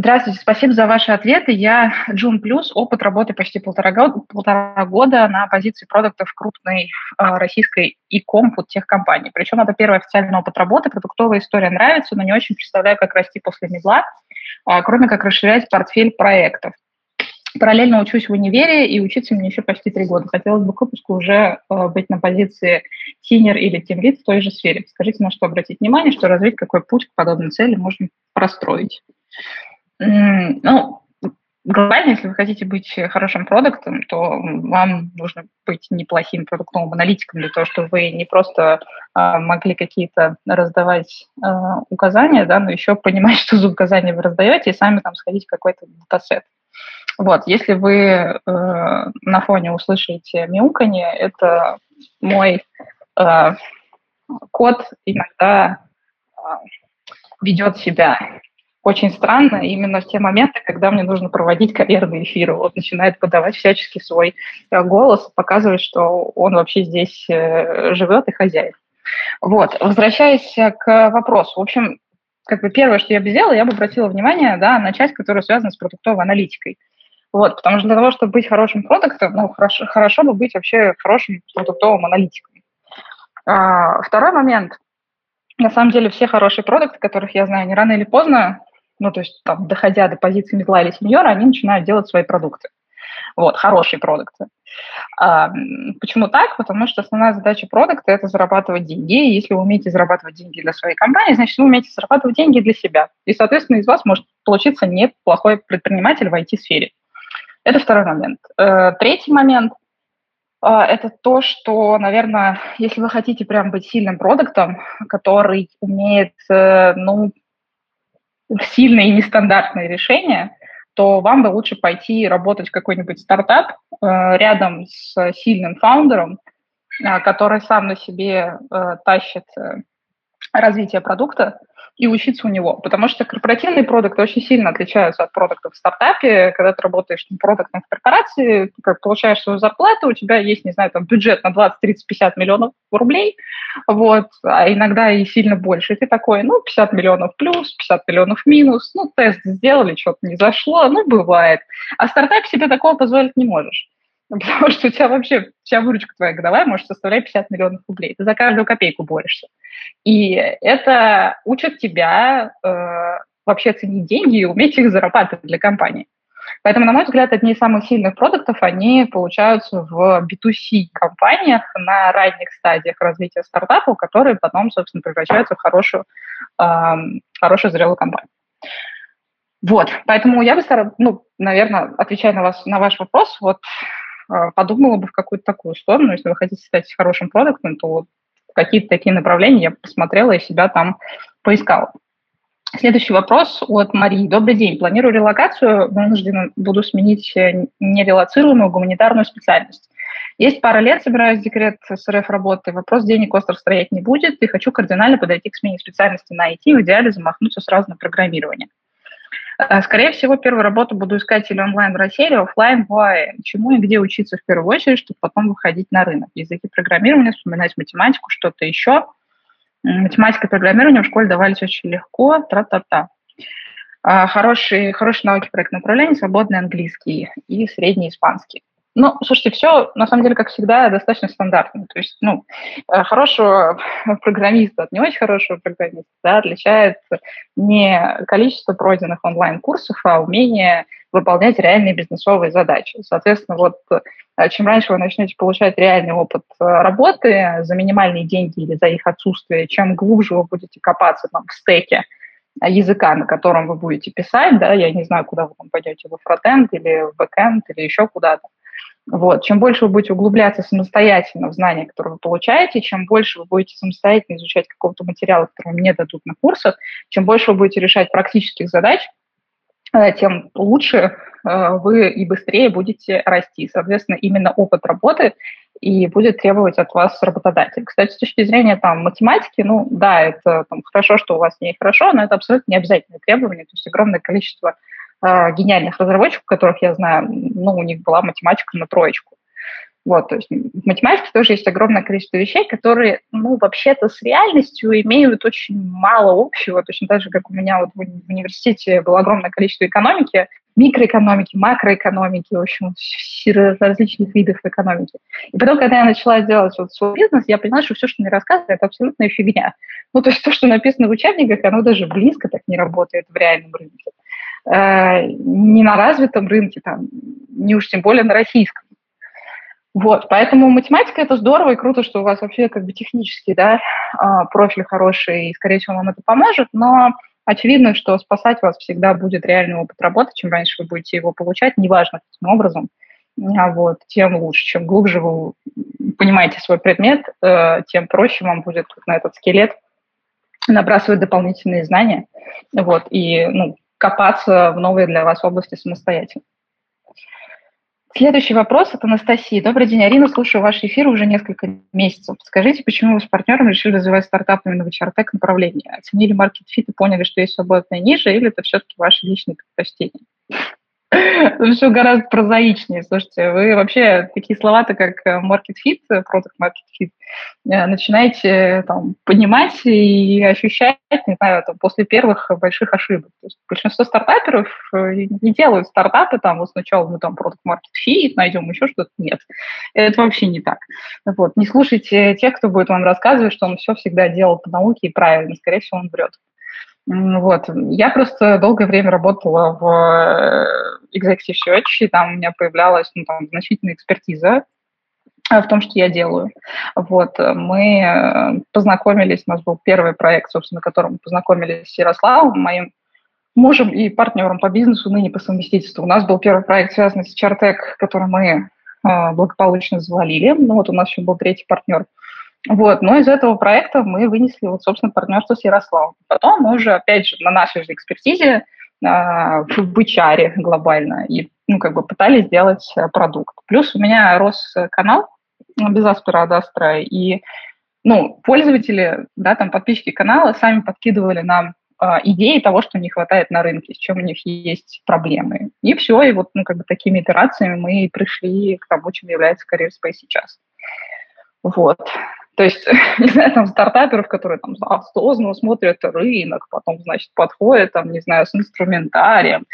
Здравствуйте, спасибо за ваши ответы. Я Джун Плюс, опыт работы почти полтора года, полтора года на позиции продуктов крупной э, российской e-com техкомпании. Причем это первый официальный опыт работы, продуктовая история нравится, но не очень представляю, как расти после медла, э, кроме как расширять портфель проектов. Параллельно учусь в универе, и учиться мне еще почти три года. Хотелось бы к выпуску уже э, быть на позиции senior или тимлид в той же сфере. Скажите, на что обратить внимание, что развить, какой путь к подобной цели можно простроить. Ну, глобально, если вы хотите быть хорошим продактом, то вам нужно быть неплохим продуктовым аналитиком для того, чтобы вы не просто а, могли какие-то раздавать а, указания, да, но еще понимать, что за указания вы раздаете, и сами там сходить в какой-то датасет. Вот, если вы э, на фоне услышите мяуканье, это мой э, кот иногда э, ведет себя очень странно именно в те моменты, когда мне нужно проводить карьерный эфир. Он начинает подавать всячески свой э, голос, показывать, что он вообще здесь э, живет и хозяин. Вот, возвращаясь к вопросу. В общем, как бы первое, что я бы сделала, я бы обратила внимание да, на часть, которая связана с продуктовой аналитикой. Вот, потому что для того, чтобы быть хорошим продуктом, ну, хорошо, хорошо бы быть вообще хорошим продуктовым аналитиком. А, второй момент. На самом деле все хорошие продукты, которых я знаю, не рано или поздно ну, то есть, там, доходя до позиции медла или сеньора, они начинают делать свои продукты. Вот, хорошие продукты. А, почему так? Потому что основная задача продукта – это зарабатывать деньги. И если вы умеете зарабатывать деньги для своей компании, значит, вы умеете зарабатывать деньги для себя. И, соответственно, из вас может получиться неплохой предприниматель в IT-сфере. Это второй момент. Э, третий момент – это то, что, наверное, если вы хотите прям быть сильным продуктом, который умеет, э, ну, сильные и нестандартные решения, то вам бы лучше пойти работать в какой-нибудь стартап э, рядом с сильным фаундером, э, который сам на себе э, тащит э, развитие продукта, и учиться у него. Потому что корпоративные продукты очень сильно отличаются от продуктов в стартапе. Когда ты работаешь продуктом в корпорации, как, получаешь свою зарплату, у тебя есть, не знаю, там бюджет на 20, 30, 50 миллионов рублей, вот, а иногда и сильно больше. И ты такой, ну, 50 миллионов плюс, 50 миллионов минус, ну, тест сделали, что-то не зашло, ну, бывает. А в стартапе себе такого позволить не можешь. Потому что у тебя вообще вся выручка твоя годовая может составлять 50 миллионов рублей. Ты за каждую копейку борешься. И это учит тебя э, вообще ценить деньги и уметь их зарабатывать для компании. Поэтому, на мой взгляд, одни из самых сильных продуктов, они получаются в B2C компаниях на ранних стадиях развития стартапа, которые потом, собственно, превращаются в хорошую, э, хорошую зрелую компанию. Вот, поэтому я бы ну, наверное, отвечая на, вас, на ваш вопрос, вот подумала бы в какую-то такую сторону. Если вы хотите стать хорошим продуктом, то вот какие-то такие направления я посмотрела и себя там поискала. Следующий вопрос от Марии. Добрый день. Планирую релокацию, вынуждена буду сменить нерелацируемую гуманитарную специальность. Есть пара лет, собираюсь декрет с РФ работы, вопрос денег остро стоять не будет, и хочу кардинально подойти к смене специальности на IT, в идеале замахнуться сразу на программирование. Э, скорее всего, первую работу буду искать или онлайн в России, или офлайн в ОАЭ. Чему и где учиться в первую очередь, чтобы потом выходить на рынок. Языки программирования, вспоминать математику, что-то еще. Математика и программирование в школе давались очень легко, тра-та-та. А, хорошие, хорошие навыки проектного управления, свободный английский и средний испанский. Ну, слушайте, все на самом деле, как всегда, достаточно стандартно. То есть, ну, э, хорошего программиста от не очень хорошего программиста да, отличает не количество пройденных онлайн-курсов, а умение выполнять реальные бизнесовые задачи. Соответственно, вот э, чем раньше вы начнете получать реальный опыт э, работы за минимальные деньги или за их отсутствие, чем глубже вы будете копаться там, в стеке языка, на котором вы будете писать, да, я не знаю, куда вы там пойдете, во фронтенд или в бэкенд или еще куда-то, вот. Чем больше вы будете углубляться самостоятельно в знания, которые вы получаете, чем больше вы будете самостоятельно изучать какого-то материала, который вам не дадут на курсах, чем больше вы будете решать практических задач, э, тем лучше э, вы и быстрее будете расти. Соответственно, именно опыт работы и будет требовать от вас работодатель. Кстати, с точки зрения там, математики, ну да, это там, хорошо, что у вас не хорошо, но это абсолютно не обязательное требование. То есть огромное количество гениальных разработчиков, которых я знаю, ну, у них была математика на троечку. Вот, то есть в математике тоже есть огромное количество вещей, которые, ну, вообще-то с реальностью имеют очень мало общего, точно так же, как у меня вот в университете было огромное количество экономики, микроэкономики, макроэкономики, в общем, различных видов экономики. И потом, когда я начала делать вот свой бизнес, я поняла, что все, что мне рассказывают, это абсолютная фигня. Ну, то есть то, что написано в учебниках, оно даже близко так не работает в реальном рынке. Э, не на развитом рынке, там, не уж тем более на российском. Вот, поэтому математика это здорово и круто, что у вас вообще как бы технический, да, а, профиль хороший, и, скорее всего, вам это поможет, но очевидно, что спасать вас всегда будет реальный опыт работы. Чем раньше вы будете его получать, неважно каким образом, а вот, тем лучше. Чем глубже вы понимаете свой предмет, э, тем проще вам будет на этот скелет набрасывать дополнительные знания, вот, и, ну, копаться в новые для вас области самостоятельно. Следующий вопрос от Анастасии. Добрый день, Арина. Слушаю ваш эфир уже несколько месяцев. Скажите, почему вы с партнером решили развивать стартап именно в HR-tech направлении? Оценили market fit и поняли, что есть свободная ниша, или это все-таки ваши личные предпочтения? Все гораздо прозаичнее. Слушайте, вы вообще такие слова-то, как э, market fit, э, product market fit, э, начинаете там, понимать и ощущать, не знаю, там, после первых больших ошибок. То есть большинство стартаперов не делают стартапы, там, вот сначала мы там product market fit, найдем еще что-то. Нет, это вообще не так. Вот. Не слушайте тех, кто будет вам рассказывать, что он все всегда делал по науке и правильно. Скорее всего, он врет. Вот. Я просто долгое время работала в э, Executive Search, и там у меня появлялась ну, там, значительная экспертиза э, в том, что я делаю. Вот. Мы э, познакомились, у нас был первый проект, собственно, на котором мы познакомились с Ярославом, моим мужем и партнером по бизнесу, ныне по совместительству. У нас был первый проект, связанный с Chartec, который мы благополучно завалили. Ну вот у нас еще был третий партнер – вот, но из этого проекта мы вынесли, вот, собственно, партнерство с Ярославом. Потом мы уже, опять же, на нашей же экспертизе а, в HR глобально и, ну, как бы пытались сделать э, продукт. Плюс у меня рос канал без Аспера Адастра, и, ну, пользователи, да, там, подписчики канала сами подкидывали нам а, идеи того, что не хватает на рынке, с чем у них есть проблемы. И все, и вот, ну, как бы такими итерациями мы пришли к тому, чем является Career Space сейчас. Вот. То есть, не знаю, там стартаперов, которые там осознанно смотрят рынок, потом, значит, подходят, там, не знаю, с инструментарием,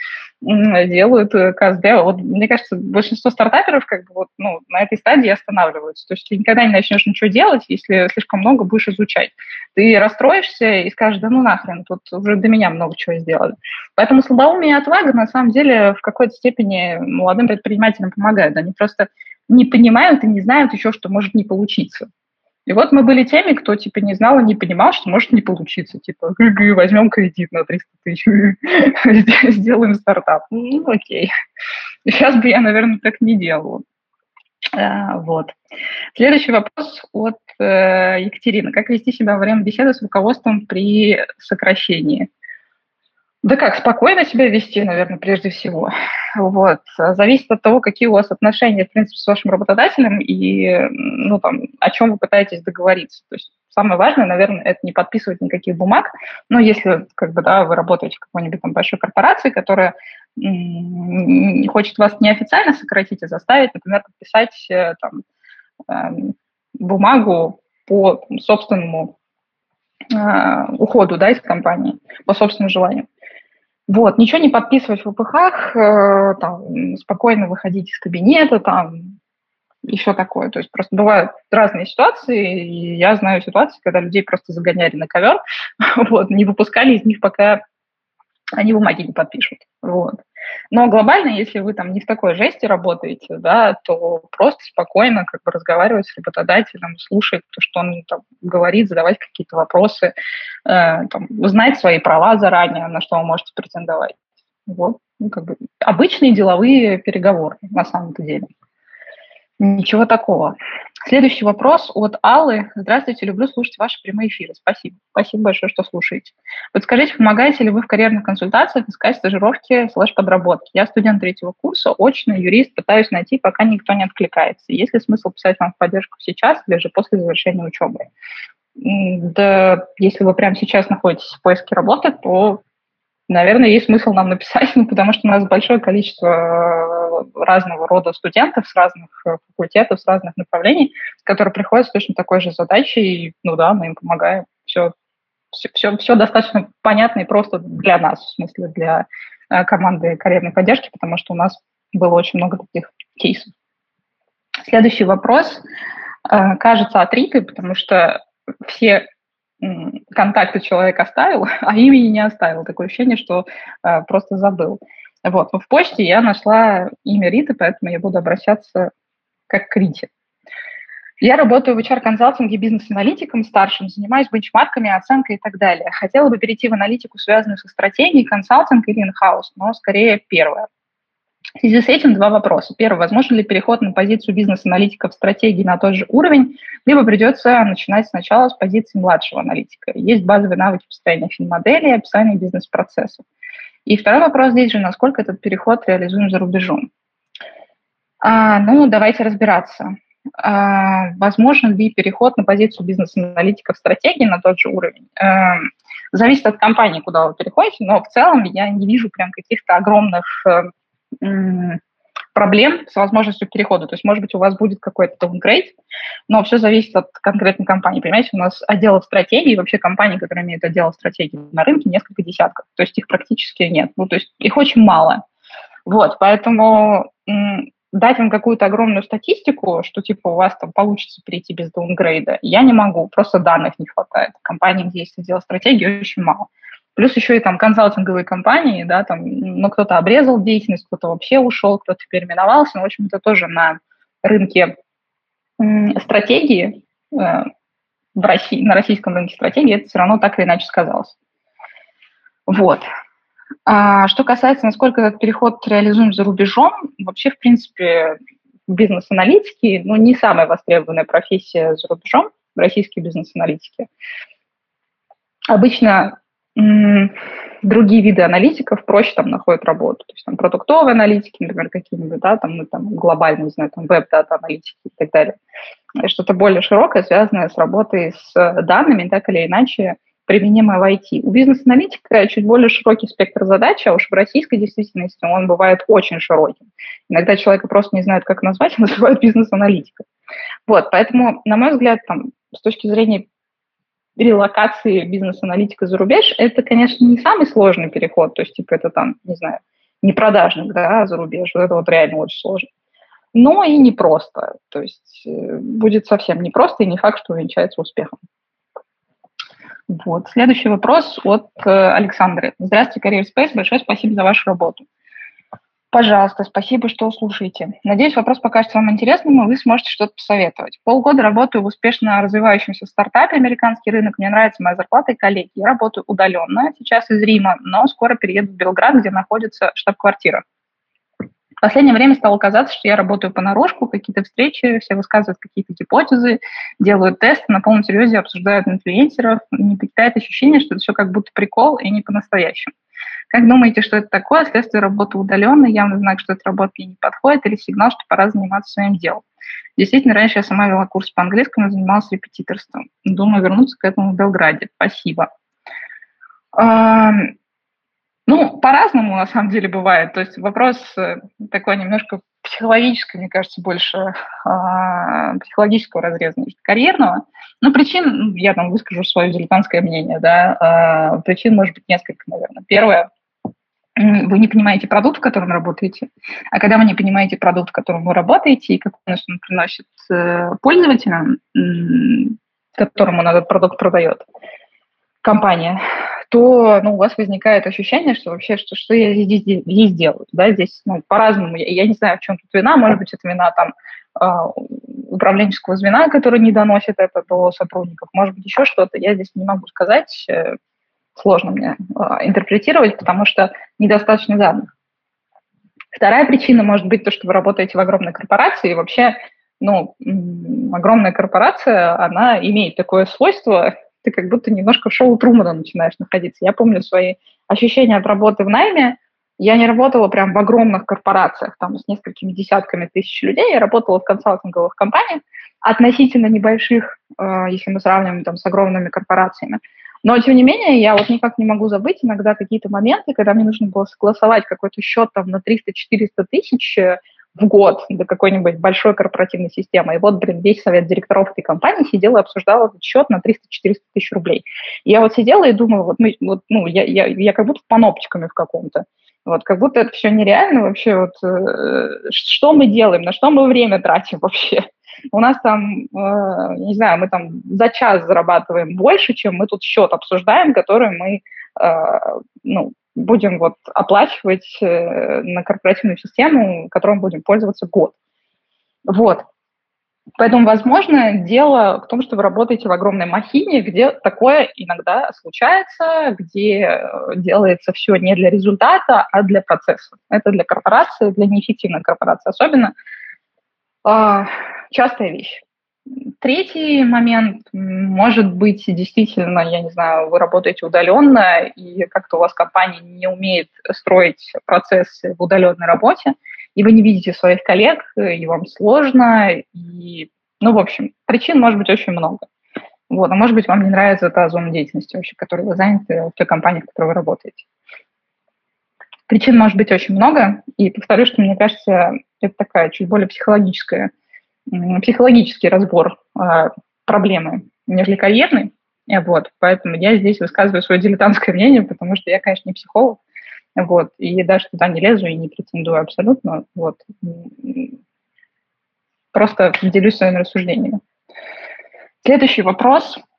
делают э, КСД. Вот, мне кажется, большинство стартаперов как бы вот, ну, на этой стадии останавливаются. То есть ты никогда не начнешь ничего делать, если слишком много будешь изучать. Ты расстроишься и скажешь, да ну нахрен, тут уже до меня много чего сделали. Поэтому слабоумие и отвага на самом деле в какой-то степени молодым предпринимателям помогают. Они просто не понимают и не знают еще, что может не получиться. И вот мы были теми, кто, типа, не знал и не понимал, что может не получиться. Типа, возьмем кредит на 300 тысяч, сделаем стартап. Ну, окей. Сейчас бы я, наверное, так не делала. А, вот. Следующий вопрос от э, Екатерины. Как вести себя во время беседы с руководством при сокращении? Да как, спокойно себя вести, наверное, прежде всего. Вот. Зависит от того, какие у вас отношения, в принципе, с вашим работодателем и, ну, там, о чем вы пытаетесь договориться. То есть самое важное, наверное, это не подписывать никаких бумаг. Но если, как бы, да, вы работаете в какой-нибудь там большой корпорации, которая хочет вас неофициально сократить, а заставить, например, подписать э, там, эм, бумагу по собственному э, уходу да, из компании, по собственному желанию. Вот, ничего не подписывать в ВПХ, э, там, спокойно выходить из кабинета, там, все такое. То есть просто бывают разные ситуации, и я знаю ситуации, когда людей просто загоняли на ковер, вот, не выпускали из них, пока они бумаги не подпишут. Вот. Но глобально, если вы там не в такой жести работаете, да, то просто спокойно как бы разговаривать с работодателем, слушать то, что он там говорит, задавать какие-то вопросы, э, там, узнать свои права заранее, на что вы можете претендовать. Вот, ну, как бы обычные деловые переговоры на самом-то деле. Ничего такого. Следующий вопрос от Аллы. Здравствуйте, люблю слушать ваши прямые эфиры. Спасибо. Спасибо большое, что слушаете. Подскажите, помогаете ли вы в карьерных консультациях искать стажировки слэш-подработки? Я студент третьего курса, очный юрист, пытаюсь найти, пока никто не откликается. Есть ли смысл писать вам в поддержку сейчас или же после завершения учебы? Да, если вы прямо сейчас находитесь в поиске работы, то наверное, есть смысл нам написать, ну, потому что у нас большое количество э, разного рода студентов с разных э, факультетов, с разных направлений, которые приходят с точно такой же задачей, и, ну да, мы им помогаем. Все, все, все, достаточно понятно и просто для нас, в смысле для э, команды карьерной поддержки, потому что у нас было очень много таких кейсов. Следующий вопрос кажется от Риты, потому что все контакты человек оставил, а имени не оставил. Такое ощущение, что э, просто забыл. Вот. В почте я нашла имя Риты, поэтому я буду обращаться как к Рите. Я работаю в HR-консалтинге бизнес-аналитиком старшим, занимаюсь бенчмарками, оценкой и так далее. Хотела бы перейти в аналитику, связанную со стратегией, консалтинг или инхаус, но скорее первое. В связи с этим два вопроса. Первый, возможно ли переход на позицию бизнес-аналитика в стратегии на тот же уровень, либо придется начинать сначала с позиции младшего аналитика. Есть базовые навыки построения финмодели и описания бизнес-процессов. И второй вопрос здесь же, насколько этот переход реализуем за рубежом. А, ну, давайте разбираться. А, возможно ли переход на позицию бизнес-аналитика в стратегии на тот же уровень? А, зависит от компании, куда вы переходите, но в целом я не вижу прям каких-то огромных э, проблем с возможностью перехода. То есть, может быть, у вас будет какой-то downgrade, но все зависит от конкретной компании. Понимаете, у нас отделов стратегии, вообще компании, которые имеют отдел стратегии на рынке, несколько десятков. То есть их практически нет. Ну, то есть их очень мало. Вот, поэтому дать им какую-то огромную статистику, что типа у вас там получится перейти без даунгрейда, я не могу, просто данных не хватает. Компаний, где есть отдел стратегии, очень мало. Плюс еще и там консалтинговые компании, да, там, ну, кто-то обрезал деятельность, кто-то вообще ушел, кто-то переименовался. Но, в общем, это тоже на рынке стратегии, э, в России, на российском рынке стратегии это все равно так или иначе сказалось. Вот. А что касается, насколько этот переход реализуем за рубежом, вообще, в принципе, бизнес-аналитики, ну, не самая востребованная профессия за рубежом, российские бизнес-аналитики. Обычно другие виды аналитиков проще там находят работу. То есть там продуктовые аналитики, например, какие-нибудь, да, там, ну, там глобальные, не знаю, там веб-дата аналитики и так далее. Что-то более широкое, связанное с работой с данными, так или иначе применимое в IT. У бизнес-аналитика чуть более широкий спектр задач, а уж в российской действительности он бывает очень широким. Иногда человека просто не знают, как назвать, называют бизнес-аналитиком. Вот, поэтому, на мой взгляд, там, с точки зрения релокации бизнес-аналитика за рубеж, это, конечно, не самый сложный переход, то есть, типа, это там, не знаю, не продажник, да, за рубеж, вот это вот реально очень сложно. Но и непросто, то есть э, будет совсем непросто и не факт, что увенчается успехом. Вот. Следующий вопрос от э, Александры. Здравствуйте, Career Space, большое спасибо за вашу работу. Пожалуйста, спасибо, что слушаете. Надеюсь, вопрос покажется вам интересным, и вы сможете что-то посоветовать. Полгода работаю в успешно развивающемся стартапе «Американский рынок». Мне нравится моя зарплата и коллеги. Я работаю удаленно, сейчас из Рима, но скоро перееду в Белград, где находится штаб-квартира. В последнее время стало казаться, что я работаю понарошку, какие-то встречи, все высказывают какие-то гипотезы, делают тесты, на полном серьезе обсуждают инфлюенсеров. Не покидает ощущение, что это все как будто прикол и не по-настоящему. Как думаете, что это такое? Следствие работы удаленно, явно знак, что эта работа мне не подходит, или сигнал, что пора заниматься своим делом? Действительно, раньше я сама вела курс по английскому, занималась репетиторством. Думаю вернуться к этому в Белграде. Спасибо. Ну, по-разному на самом деле бывает. То есть вопрос э, такой немножко психологический, мне кажется, больше э, психологического разреза, нежели карьерного. Но причин, ну, я там выскажу свое дилетантское мнение, да, э, причин может быть несколько, наверное. Первое, вы не понимаете продукт, в котором работаете, а когда вы не понимаете продукт, в котором вы работаете, и какой он приносит э, пользователям, которому он этот продукт продает, компания, то ну, у вас возникает ощущение, что вообще, что, что я здесь, здесь делаю. Да? Здесь ну, по-разному. Я, я не знаю, в чем тут вина. Может быть, это вина там, э, управленческого звена, который не доносит это до сотрудников. Может быть, еще что-то. Я здесь не могу сказать. Э, сложно мне э, интерпретировать, потому что недостаточно данных. Вторая причина может быть то, что вы работаете в огромной корпорации, и вообще ну, огромная корпорация, она имеет такое свойство ты как будто немножко в шоу Трумана начинаешь находиться. Я помню свои ощущения от работы в найме. Я не работала прям в огромных корпорациях, там, с несколькими десятками тысяч людей. Я работала в консалтинговых компаниях, относительно небольших, э, если мы сравниваем там с огромными корпорациями. Но, тем не менее, я вот никак не могу забыть иногда какие-то моменты, когда мне нужно было согласовать какой-то счет там на 300-400 тысяч, э, в год до какой-нибудь большой корпоративной системы. И вот, блин, весь совет директоров этой компании сидел и обсуждал этот счет на 300-400 тысяч рублей. И я вот сидела и думала, вот, мы, вот ну, я, я, я как будто паноптиками в каком-то. Вот, как будто это все нереально вообще. Вот, э, что мы делаем, на что мы время тратим вообще? У нас там, э, не знаю, мы там за час зарабатываем больше, чем мы тут счет обсуждаем, который мы э, ну, будем вот оплачивать э, на корпоративную систему, которой мы будем пользоваться год. Вот. Поэтому, возможно, дело в том, что вы работаете в огромной махине, где такое иногда случается, где э, делается все не для результата, а для процесса. Это для корпорации, для неэффективной корпорации особенно. Э, частая вещь. Третий момент, может быть, действительно, я не знаю, вы работаете удаленно, и как-то у вас компания не умеет строить процессы в удаленной работе, и вы не видите своих коллег, и вам сложно, и, ну, в общем, причин может быть очень много. Вот, а может быть, вам не нравится та зона деятельности вообще, которой вы заняты в той компании, в которой вы работаете. Причин может быть очень много, и повторю, что мне кажется, это такая чуть более психологическая психологический разбор э, проблемы, нежели карьерный. Вот, поэтому я здесь высказываю свое дилетантское мнение, потому что я, конечно, не психолог, вот, и даже туда не лезу и не претендую абсолютно, вот. Просто делюсь своими рассуждениями. Следующий вопрос –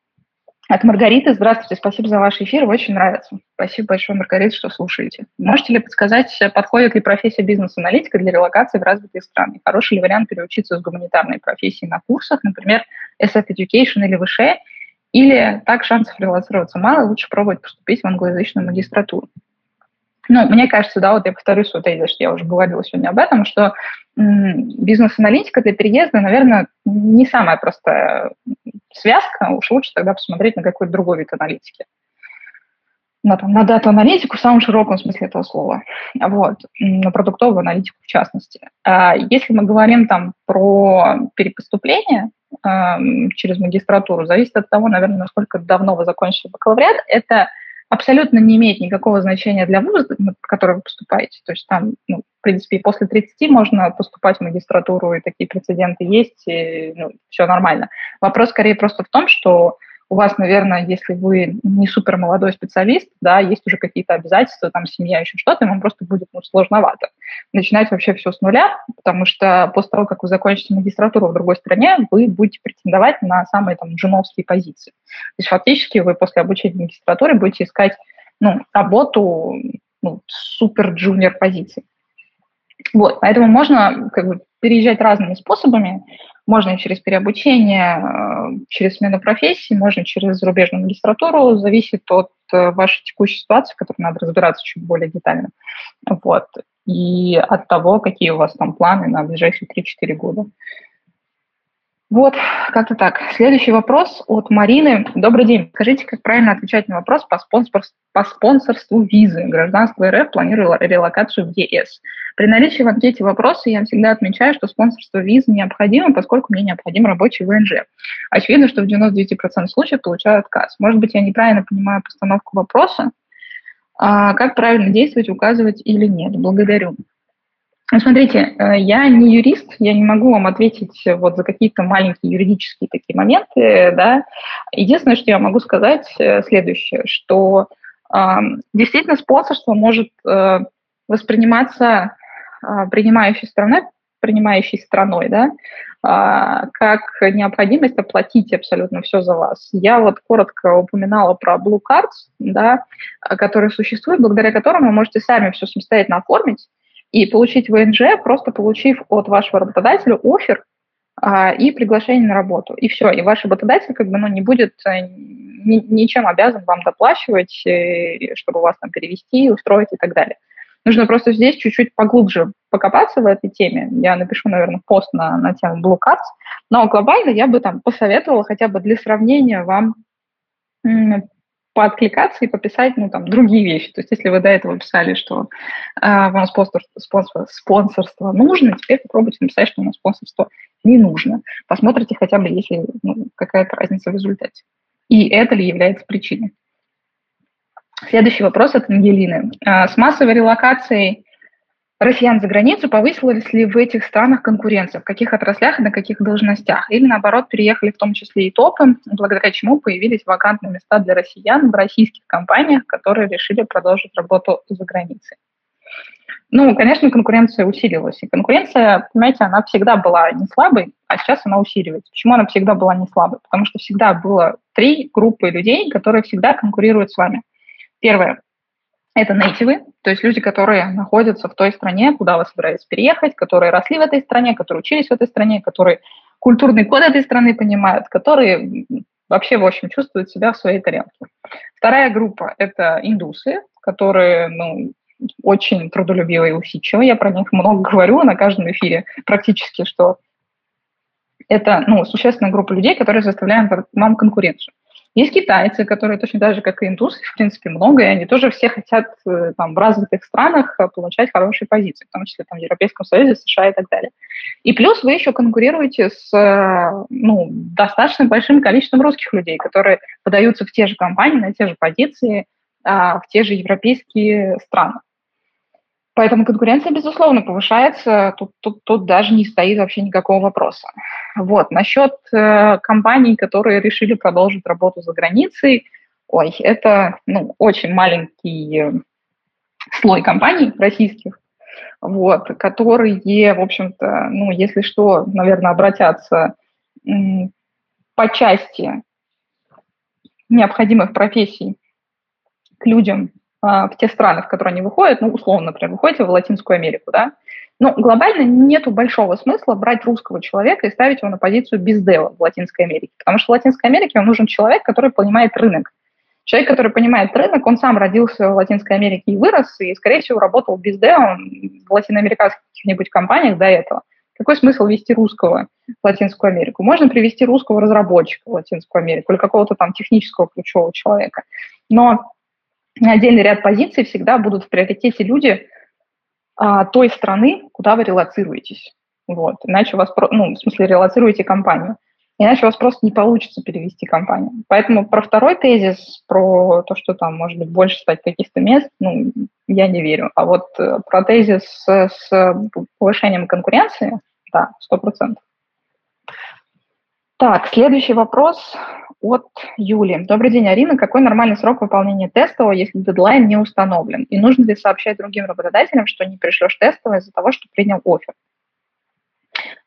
от Маргариты. Здравствуйте, спасибо за ваш эфир, очень нравится. Спасибо большое, Маргарита, что слушаете. Можете ли подсказать, подходит ли профессия бизнес-аналитика для релокации в развитые страны? Хороший ли вариант переучиться с гуманитарной профессии на курсах, например, SF Education или выше, или так шансов релацироваться мало, лучше пробовать поступить в англоязычную магистратуру? Ну, мне кажется, да, вот я повторюсь, вот я, я уже говорила сегодня об этом, что бизнес-аналитика для переезда, наверное, не самая простая связка, уж лучше тогда посмотреть на какой-то другой вид аналитики. На, там, на дату-аналитику в самом широком смысле этого слова, вот, на продуктовую аналитику в частности. А если мы говорим там про перепоступление э, через магистратуру, зависит от того, наверное, насколько давно вы закончили бакалавриат, это абсолютно не имеет никакого значения для вуза, в который вы поступаете. То есть там, ну, в принципе, после 30 можно поступать в магистратуру, и такие прецеденты есть, и ну, все нормально. Вопрос скорее просто в том, что у вас, наверное, если вы не супер молодой специалист, да, есть уже какие-то обязательства, там, семья, еще что-то, вам просто будет ну, сложновато начинать вообще все с нуля, потому что после того, как вы закончите магистратуру в другой стране, вы будете претендовать на самые там джуновские позиции. То есть фактически вы после обучения магистратуры будете искать ну, работу ну, супер джуниор позиции. Вот, поэтому можно как бы переезжать разными способами. Можно через переобучение, э, через смену профессии, можно через зарубежную магистратуру, зависит от э, вашей текущей ситуации, в которой надо разбираться чуть более детально. Вот. И от того, какие у вас там планы на ближайшие 3-4 года. Вот, как-то так. Следующий вопрос от Марины. Добрый день. Скажите, как правильно отвечать на вопрос по, спонсор, по спонсорству визы? Гражданство РФ планирую релокацию в ЕС. При наличии в анкете вопроса я всегда отмечаю, что спонсорство визы необходимо, поскольку мне необходим рабочий ВНЖ. Очевидно, что в 99% случаев получаю отказ. Может быть, я неправильно понимаю постановку вопроса. А как правильно действовать, указывать или нет? Благодарю. Ну, смотрите, э, я не юрист, я не могу вам ответить вот за какие-то маленькие юридические такие моменты, да. Единственное, что я могу сказать э, следующее, что э, действительно спонсорство может э, восприниматься э, принимающей страной, принимающей страной, да, э, как необходимость оплатить абсолютно все за вас. Я вот коротко упоминала про Blue Cards, да, который существует, благодаря которому вы можете сами все самостоятельно оформить, и получить ВНЖ, просто получив от вашего работодателя офер а, и приглашение на работу. И все. И ваш работодатель как бы ну, не будет э, ни, ничем обязан вам доплачивать, э, чтобы вас там перевести, устроить и так далее. Нужно просто здесь чуть-чуть поглубже покопаться в этой теме. Я напишу, наверное, пост на, на тему Blue Cards. Но глобально я бы там посоветовала хотя бы для сравнения вам пооткликаться и пописать, ну, там, другие вещи. То есть, если вы до этого писали, что э, вам спонсор, спонсор, спонсорство нужно, теперь попробуйте написать, что вам спонсорство не нужно. Посмотрите хотя бы, если ну, какая-то разница в результате. И это ли является причиной. Следующий вопрос от Ангелины. Э, с массовой релокацией россиян за границу, повысилась ли в этих странах конкуренция, в каких отраслях и на каких должностях? Или, наоборот, переехали в том числе и топы, благодаря чему появились вакантные места для россиян в российских компаниях, которые решили продолжить работу за границей? Ну, конечно, конкуренция усилилась. И конкуренция, понимаете, она всегда была не слабой, а сейчас она усиливается. Почему она всегда была не слабой? Потому что всегда было три группы людей, которые всегда конкурируют с вами. Первое это нейтивы, то есть люди, которые находятся в той стране, куда вы собираетесь переехать, которые росли в этой стране, которые учились в этой стране, которые культурный код этой страны понимают, которые вообще, в общем, чувствуют себя в своей тарелке. Вторая группа – это индусы, которые, ну, очень трудолюбивые и усидчивые. Я про них много говорю на каждом эфире практически, что это ну, существенная группа людей, которые заставляют вам конкуренцию. Есть китайцы, которые точно так же, как и индусы, в принципе, много, и они тоже все хотят э, там, в развитых странах э, получать хорошие позиции, в том числе там, в Европейском Союзе, США и так далее. И плюс вы еще конкурируете с э, ну, достаточно большим количеством русских людей, которые подаются в те же компании, на те же позиции, а, в те же европейские страны. Поэтому конкуренция, безусловно, повышается, тут, тут, тут даже не стоит вообще никакого вопроса. Вот. Насчет э, компаний, которые решили продолжить работу за границей, ой, это ну, очень маленький слой компаний российских, вот, которые, в общем-то, ну, если что, наверное, обратятся м, по части необходимых профессий к людям, в те страны, в которые они выходят, ну, условно, например, выходите в Латинскую Америку, да, но глобально нету большого смысла брать русского человека и ставить его на позицию бездева в Латинской Америке, потому что в Латинской Америке вам нужен человек, который понимает рынок. Человек, который понимает рынок, он сам родился в Латинской Америке и вырос, и, скорее всего, работал бездевом в латиноамериканских каких-нибудь компаниях до этого. Какой смысл вести русского в Латинскую Америку? Можно привести русского разработчика в Латинскую Америку или какого-то там технического ключевого человека. Но отдельный ряд позиций всегда будут в приоритете люди а, той страны, куда вы релацируетесь. Вот. Иначе у вас, ну, в смысле, релацируете компанию. Иначе у вас просто не получится перевести компанию. Поэтому про второй тезис, про то, что там может быть больше стать каких-то мест, ну, я не верю. А вот э, про тезис с, с повышением конкуренции, да, сто процентов. Так, следующий вопрос от Юли. Добрый день, Арина. Какой нормальный срок выполнения тестового, если дедлайн не установлен? И нужно ли сообщать другим работодателям, что не пришлешь тестовое из-за того, что принял офер?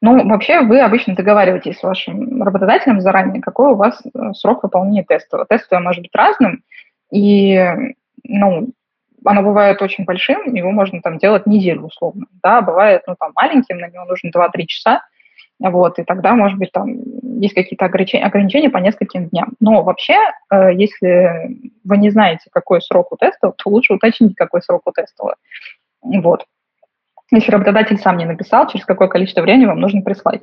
Ну, вообще вы обычно договариваетесь с вашим работодателем заранее, какой у вас э, срок выполнения тестового. Тестовое может быть разным, и, ну, оно бывает очень большим, его можно там делать неделю условно, да, бывает, ну, там, маленьким, на него нужно 2-3 часа, вот, и тогда, может быть, там есть какие-то ограничения, ограничения по нескольким дням. Но вообще, э, если вы не знаете, какой срок у теста, то лучше уточнить, какой срок у теста. Вот. Если работодатель сам не написал, через какое количество времени вам нужно прислать.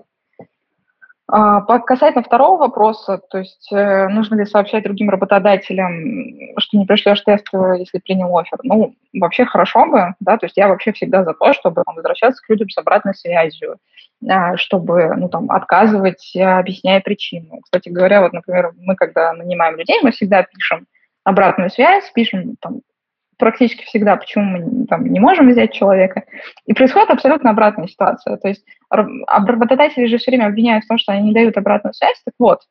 А, касательно второго вопроса, то есть э, нужно ли сообщать другим работодателям, что не пришлешь тест, если принял офер? Ну, вообще хорошо бы, да, то есть я вообще всегда за то, чтобы возвращаться к людям с обратной связью, а, чтобы, ну, там, отказывать, объясняя причину. Кстати говоря, вот, например, мы, когда нанимаем людей, мы всегда пишем обратную связь, пишем, там, практически всегда, почему мы там, не можем взять человека. И происходит абсолютно обратная ситуация. То есть работодатели же все время обвиняют в том, что они не дают обратную связь. Так вот,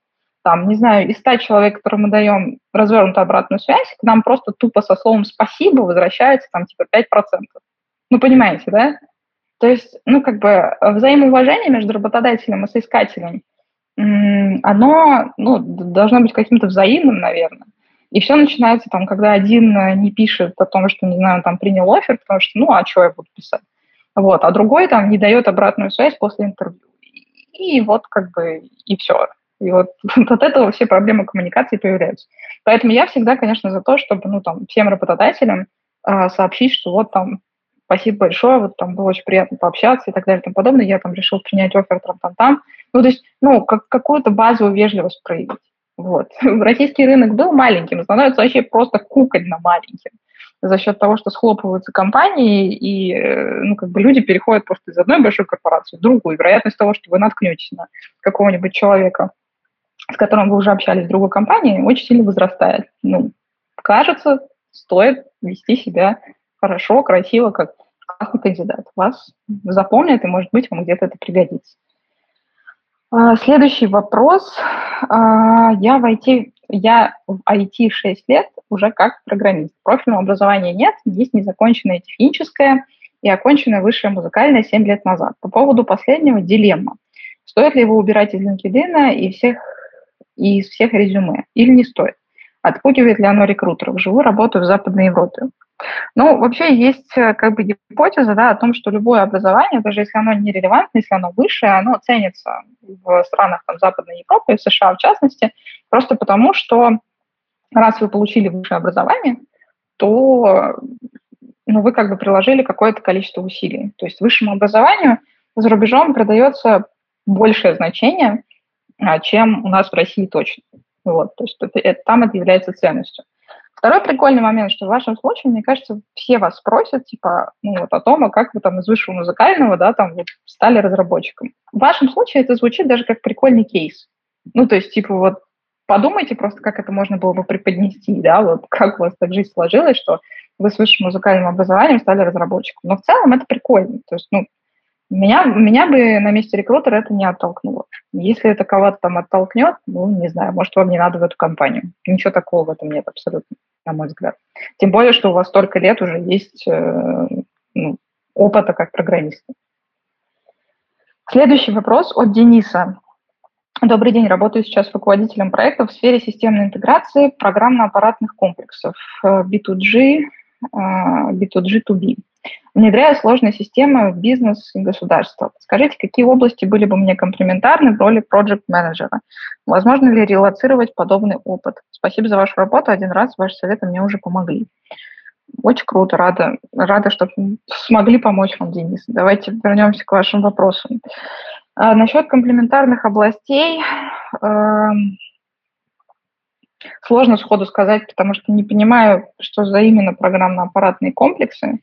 там, не знаю, из 100 человек, которым мы даем развернутую обратную связь, к нам просто тупо со словом «спасибо» возвращается там типа 5%. Ну, понимаете, да? То есть, ну, как бы взаимоуважение между работодателем и соискателем, оно ну, должно быть каким-то взаимным, наверное. И все начинается там, когда один э, не пишет о том, что, не знаю, он там принял офер, потому что, ну, а что я буду писать? Вот, а другой там не дает обратную связь после интервью. И вот как бы и все. И вот от этого все проблемы коммуникации появляются. Поэтому я всегда, конечно, за то, чтобы, ну, там, всем работодателям э, сообщить, что вот там спасибо большое, вот там было очень приятно пообщаться и так далее и тому подобное. Я там решил принять офер там-там-там. Ну, то есть, ну, как, какую-то базовую вежливость проявить. Вот. Российский рынок был маленьким, становится вообще просто кукольно маленьким за счет того, что схлопываются компании, и э, ну, как бы люди переходят просто из одной большой корпорации в другую. вероятность того, что вы наткнетесь на какого-нибудь человека, с которым вы уже общались в другой компании, очень сильно возрастает. Ну, кажется, стоит вести себя хорошо, красиво, как классный кандидат. Вас запомнят, и, может быть, вам где-то это пригодится. А, следующий вопрос. А, я в IT, я в IT 6 лет уже как программист. Профильного образования нет, есть незаконченное техническое и оконченное высшее музыкальное 7 лет назад. По поводу последнего дилемма. Стоит ли его убирать из LinkedIn и, всех, и из всех резюме или не стоит? Отпугивает ли оно рекрутеров? Живу, работаю в Западной Европе. Ну, вообще есть э, как бы гипотеза да, о том, что любое образование, даже если оно нерелевантно, если оно высшее, оно ценится в странах там, Западной Европы, в США в частности, просто потому что раз вы получили высшее образование, то ну, вы как бы приложили какое-то количество усилий. То есть высшему образованию за рубежом придается большее значение, а, чем у нас в России точно. Вот, то есть это, там это является ценностью. Второй прикольный момент, что в вашем случае, мне кажется, все вас спросят, типа, ну, вот о том, а как вы там из высшего музыкального, да, там, вот, стали разработчиком. В вашем случае это звучит даже как прикольный кейс. Ну, то есть, типа, вот, подумайте просто, как это можно было бы преподнести, да, вот, как у вас так жизнь сложилась, что вы с высшим музыкальным образованием стали разработчиком. Но в целом это прикольно. То есть, ну, меня, меня бы на месте рекрутера это не оттолкнуло. Если это кого-то там оттолкнет, ну, не знаю, может, вам не надо в эту компанию. Ничего такого в этом нет абсолютно, на мой взгляд. Тем более, что у вас столько лет уже есть э, ну, опыта как программиста. Следующий вопрос от Дениса. Добрый день, работаю сейчас руководителем проекта в сфере системной интеграции программно-аппаратных комплексов B2G, B2G2B внедряя сложные системы в бизнес и государство. Скажите, какие области были бы мне комплементарны в роли проект-менеджера? Возможно ли релацировать подобный опыт? Спасибо за вашу работу. Один раз ваши советы мне уже помогли. Очень круто, рада, рада, что смогли помочь вам, Денис. Давайте вернемся к вашим вопросам. А, насчет комплементарных областей э, сложно сходу сказать, потому что не понимаю, что за именно программно-аппаратные комплексы.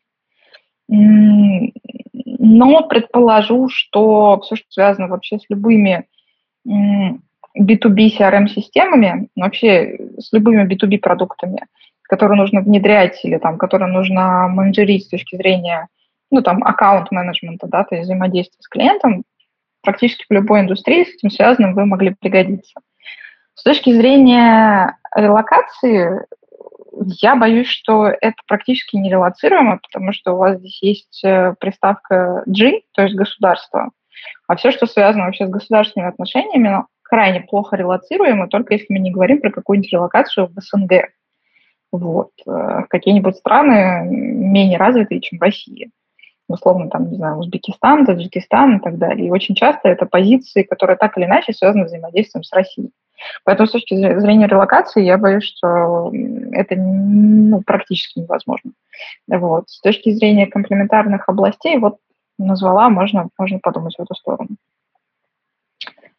Но предположу, что все, что связано вообще с любыми B2B CRM-системами, вообще с любыми B2B продуктами, которые нужно внедрять или там, которые нужно менеджерить с точки зрения ну, там, аккаунт-менеджмента, да, то есть взаимодействия с клиентом, практически в любой индустрии с этим связанным вы могли пригодиться. С точки зрения релокации, я боюсь, что это практически нерелацируемо, потому что у вас здесь есть э, приставка G, то есть государство, а все, что связано вообще с государственными отношениями, крайне плохо релацируемо, только если мы не говорим про какую-нибудь релокацию в СНГ. Вот. Э, какие-нибудь страны менее развитые, чем Россия. Условно, там, не знаю, Узбекистан, Таджикистан и так далее. И очень часто это позиции, которые так или иначе связаны с взаимодействием с Россией. Поэтому с точки зрения релокации я боюсь, что это ну, практически невозможно. Вот. С точки зрения комплементарных областей, вот назвала, можно, можно подумать в эту сторону.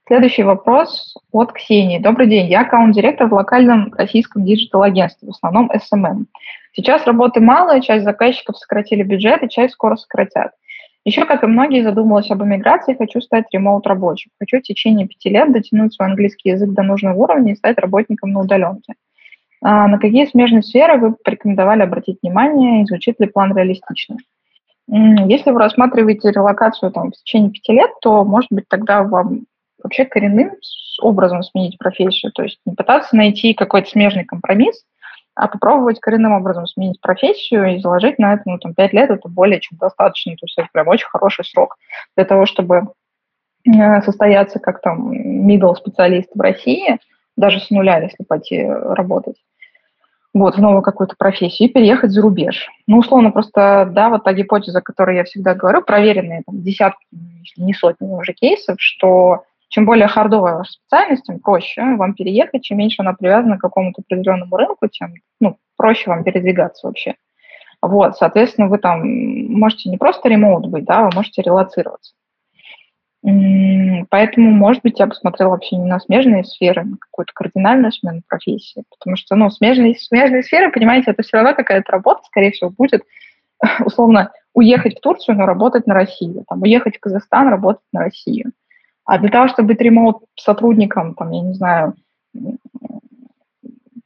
Следующий вопрос от Ксении. Добрый день, я аккаунт-директор в локальном российском digital-агентстве, в основном SMM. Сейчас работы мало, часть заказчиков сократили бюджет, и часть скоро сократят. Еще, как и многие, задумалась об эмиграции, хочу стать ремоут-рабочим. Хочу в течение пяти лет дотянуть свой английский язык до нужного уровня и стать работником на удаленке. А на какие смежные сферы вы порекомендовали обратить внимание и звучит ли план реалистично? Если вы рассматриваете релокацию там, в течение пяти лет, то, может быть, тогда вам вообще коренным образом сменить профессию, то есть не пытаться найти какой-то смежный компромисс, а попробовать коренным образом сменить профессию и заложить на это, ну, там, 5 лет, это более чем достаточно, то есть это прям очень хороший срок для того, чтобы э, состояться как там middle специалист в России, даже с нуля, если пойти работать, вот, в новую какую-то профессию, и переехать за рубеж. Ну, условно, просто, да, вот та гипотеза, о которой я всегда говорю, проверенные там, десятки, если не сотни уже кейсов, что чем более хардовая ваша специальность, тем проще вам переехать, чем меньше она привязана к какому-то определенному рынку, тем ну, проще вам передвигаться вообще. Вот, соответственно, вы там можете не просто ремоут быть, да, вы можете релацироваться. Поэтому, может быть, я бы смотрела вообще не на смежные сферы, на какую-то кардинальную смену профессии, потому что, ну, смежные, смежные сферы, понимаете, это все равно какая-то работа, скорее всего, будет, условно, уехать в Турцию, но работать на Россию, там, уехать в Казахстан, работать на Россию. А для того, чтобы быть ремоут сотрудником, там, я не знаю,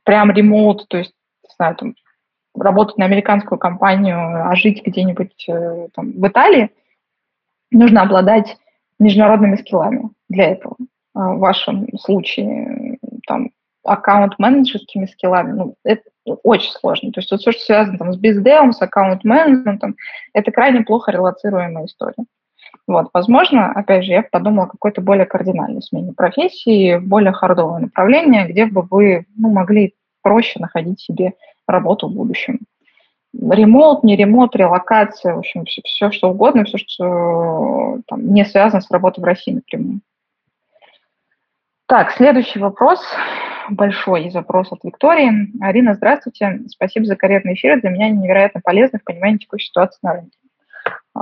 прям ремоут, то есть, не знаю, там, работать на американскую компанию, а жить где-нибудь э, там, в Италии, нужно обладать международными скиллами для этого. А в вашем случае там аккаунт-менеджерскими скиллами, ну, это очень сложно. То есть вот все, что связано там, с бездевом, с аккаунт-менеджментом, это крайне плохо релацируемая история. Вот, возможно, опять же, я подумала о какой-то более кардинальной смене профессии, более хардовое направление, где бы вы ну, могли проще находить себе работу в будущем. Ремонт, не ремонт, релокация, в общем, все, все что угодно, все, что там, не связано с работой в России напрямую. Так, следующий вопрос, большой запрос от Виктории. Арина, здравствуйте. Спасибо за карьерный эфир. Для меня невероятно полезно в понимании текущей ситуации на рынке.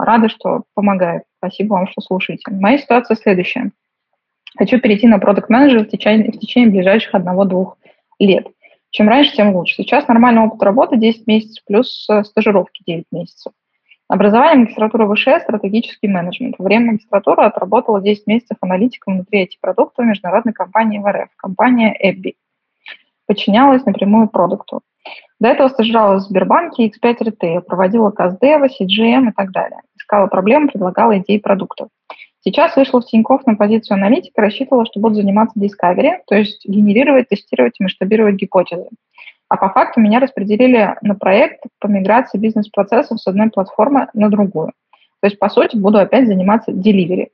Рада, что помогает. Спасибо вам, что слушаете. Моя ситуация следующая. Хочу перейти на продукт менеджер в течение, в течение ближайших одного-двух лет. Чем раньше, тем лучше. Сейчас нормальный опыт работы 10 месяцев плюс э, стажировки 9 месяцев. Образование магистратура ВШ, стратегический менеджмент. Во время магистратуры отработала 10 месяцев аналитиком внутри IT-продукта международной компании в компания Эбби. Подчинялась напрямую продукту. До этого стажировалась в Сбербанке, X5 Retail, проводила КАЗДЕВа, CGM и так далее. Искала проблемы, предлагала идеи продуктов. Сейчас вышла в Тинькофф на позицию аналитика, рассчитывала, что буду заниматься discovery, то есть генерировать, тестировать и масштабировать гипотезы. А по факту меня распределили на проект по миграции бизнес-процессов с одной платформы на другую. То есть, по сути, буду опять заниматься delivery.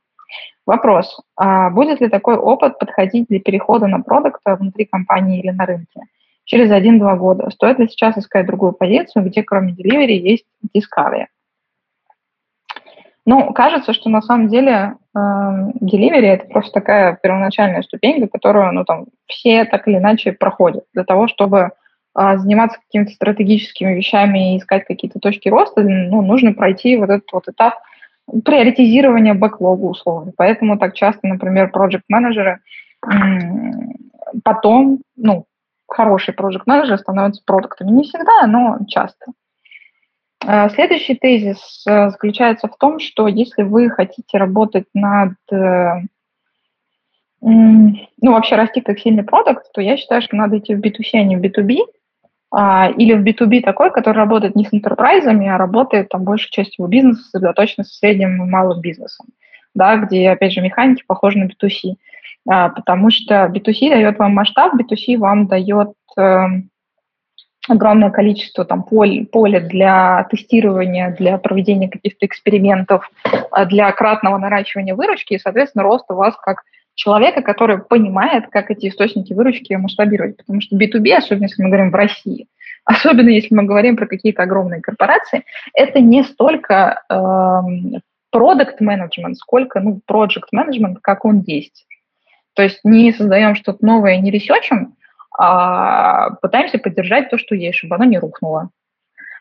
Вопрос, а будет ли такой опыт подходить для перехода на продукт внутри компании или на рынке? Через 1-2 года. Стоит ли сейчас искать другую позицию, где кроме delivery есть discovery? Ну, кажется, что на самом деле э, delivery это просто такая первоначальная ступенька, которую ну, там, все так или иначе проходят для того, чтобы э, заниматься какими-то стратегическими вещами и искать какие-то точки роста, ну, нужно пройти вот этот вот этап приоритизирования бэклога условно. Поэтому так часто, например, проект-менеджеры потом, ну, хороший проект менеджер становится продуктами. Не всегда, но часто. Э, следующий тезис э, заключается в том, что если вы хотите работать над, э, ну, вообще расти как сильный продукт, то я считаю, что надо идти в B2C, а не в B2B, а, или в B2B такой, который работает не с интерпрайзами, а работает там большей частью бизнеса, сосредоточенно со средним и малым бизнесом, да, где, опять же, механики похожи на B2C. А, потому что B2C дает вам масштаб, B2C вам дает э, огромное количество там поль, поля для тестирования, для проведения каких-то экспериментов, а, для кратного наращивания выручки и, соответственно, рост у вас как человека, который понимает, как эти источники выручки масштабировать. Потому что B2B, особенно если мы говорим в России, особенно если мы говорим про какие-то огромные корпорации, это не столько продукт э, менеджмент, сколько ну, project менеджмент, как он есть. То есть не создаем что-то новое, не ресечем, а пытаемся поддержать то, что есть, чтобы оно не рухнуло.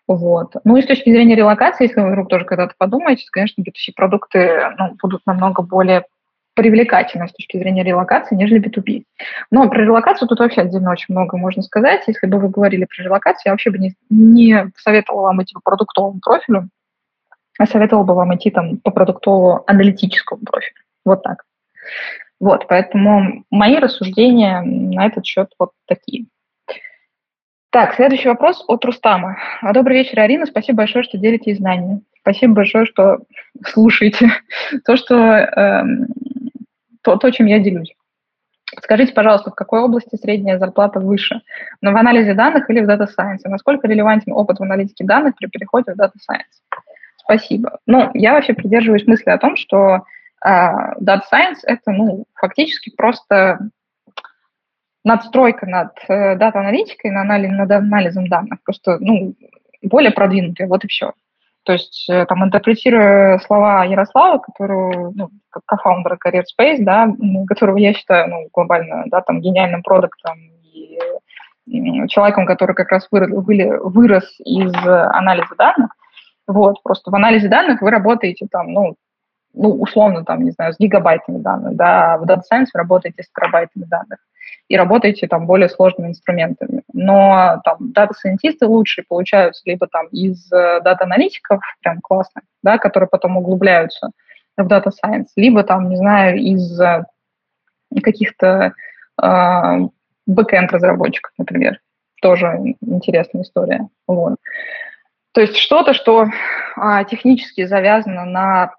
Вот. Ну и с точки зрения релокации, если вы вдруг тоже когда-то подумаете, то, конечно, B2C-продукты ну, будут намного более привлекательно с точки зрения релокации, нежели B2B. Но про релокацию тут вообще отдельно очень много можно сказать. Если бы вы говорили про релокацию, я вообще бы не, не советовала вам идти по продуктовому профилю, а советовала бы вам идти там по продуктово-аналитическому профилю. Вот так. Вот, поэтому мои рассуждения на этот счет вот такие. Так, следующий вопрос от Рустама. Добрый вечер, Арина. Спасибо большое, что делитесь знаниями. Спасибо большое, что слушаете то, что, э, то, то, чем я делюсь. Скажите, пожалуйста, в какой области средняя зарплата выше? Но в анализе данных или в Data Science? насколько релевантен опыт в аналитике данных при переходе в Data Science? Спасибо. Ну, я вообще придерживаюсь мысли о том, что Data Science – это, ну, фактически просто надстройка над э, дата-аналитикой, над анализом данных, просто, ну, более продвинутая, вот и все. То есть, э, там, интерпретируя слова Ярослава, которого, ну, как кофаундера Career Space, да, которого я считаю, ну, глобально, да, там, гениальным продуктом и человеком, который как раз вырос, вырос из анализа данных, вот, просто в анализе данных вы работаете там, ну, ну, условно, там, не знаю, с гигабайтами данных, да, в Data Science вы работаете с терабайтами данных и работаете там более сложными инструментами. Но там дата-сайентисты лучшие получаются либо там из э, дата-аналитиков, прям классно, да, которые потом углубляются в Data Science, либо там, не знаю, из э, каких-то э, бэкэнд разработчиков, например. Тоже интересная история. Вот. То есть что-то, что а, технически завязано на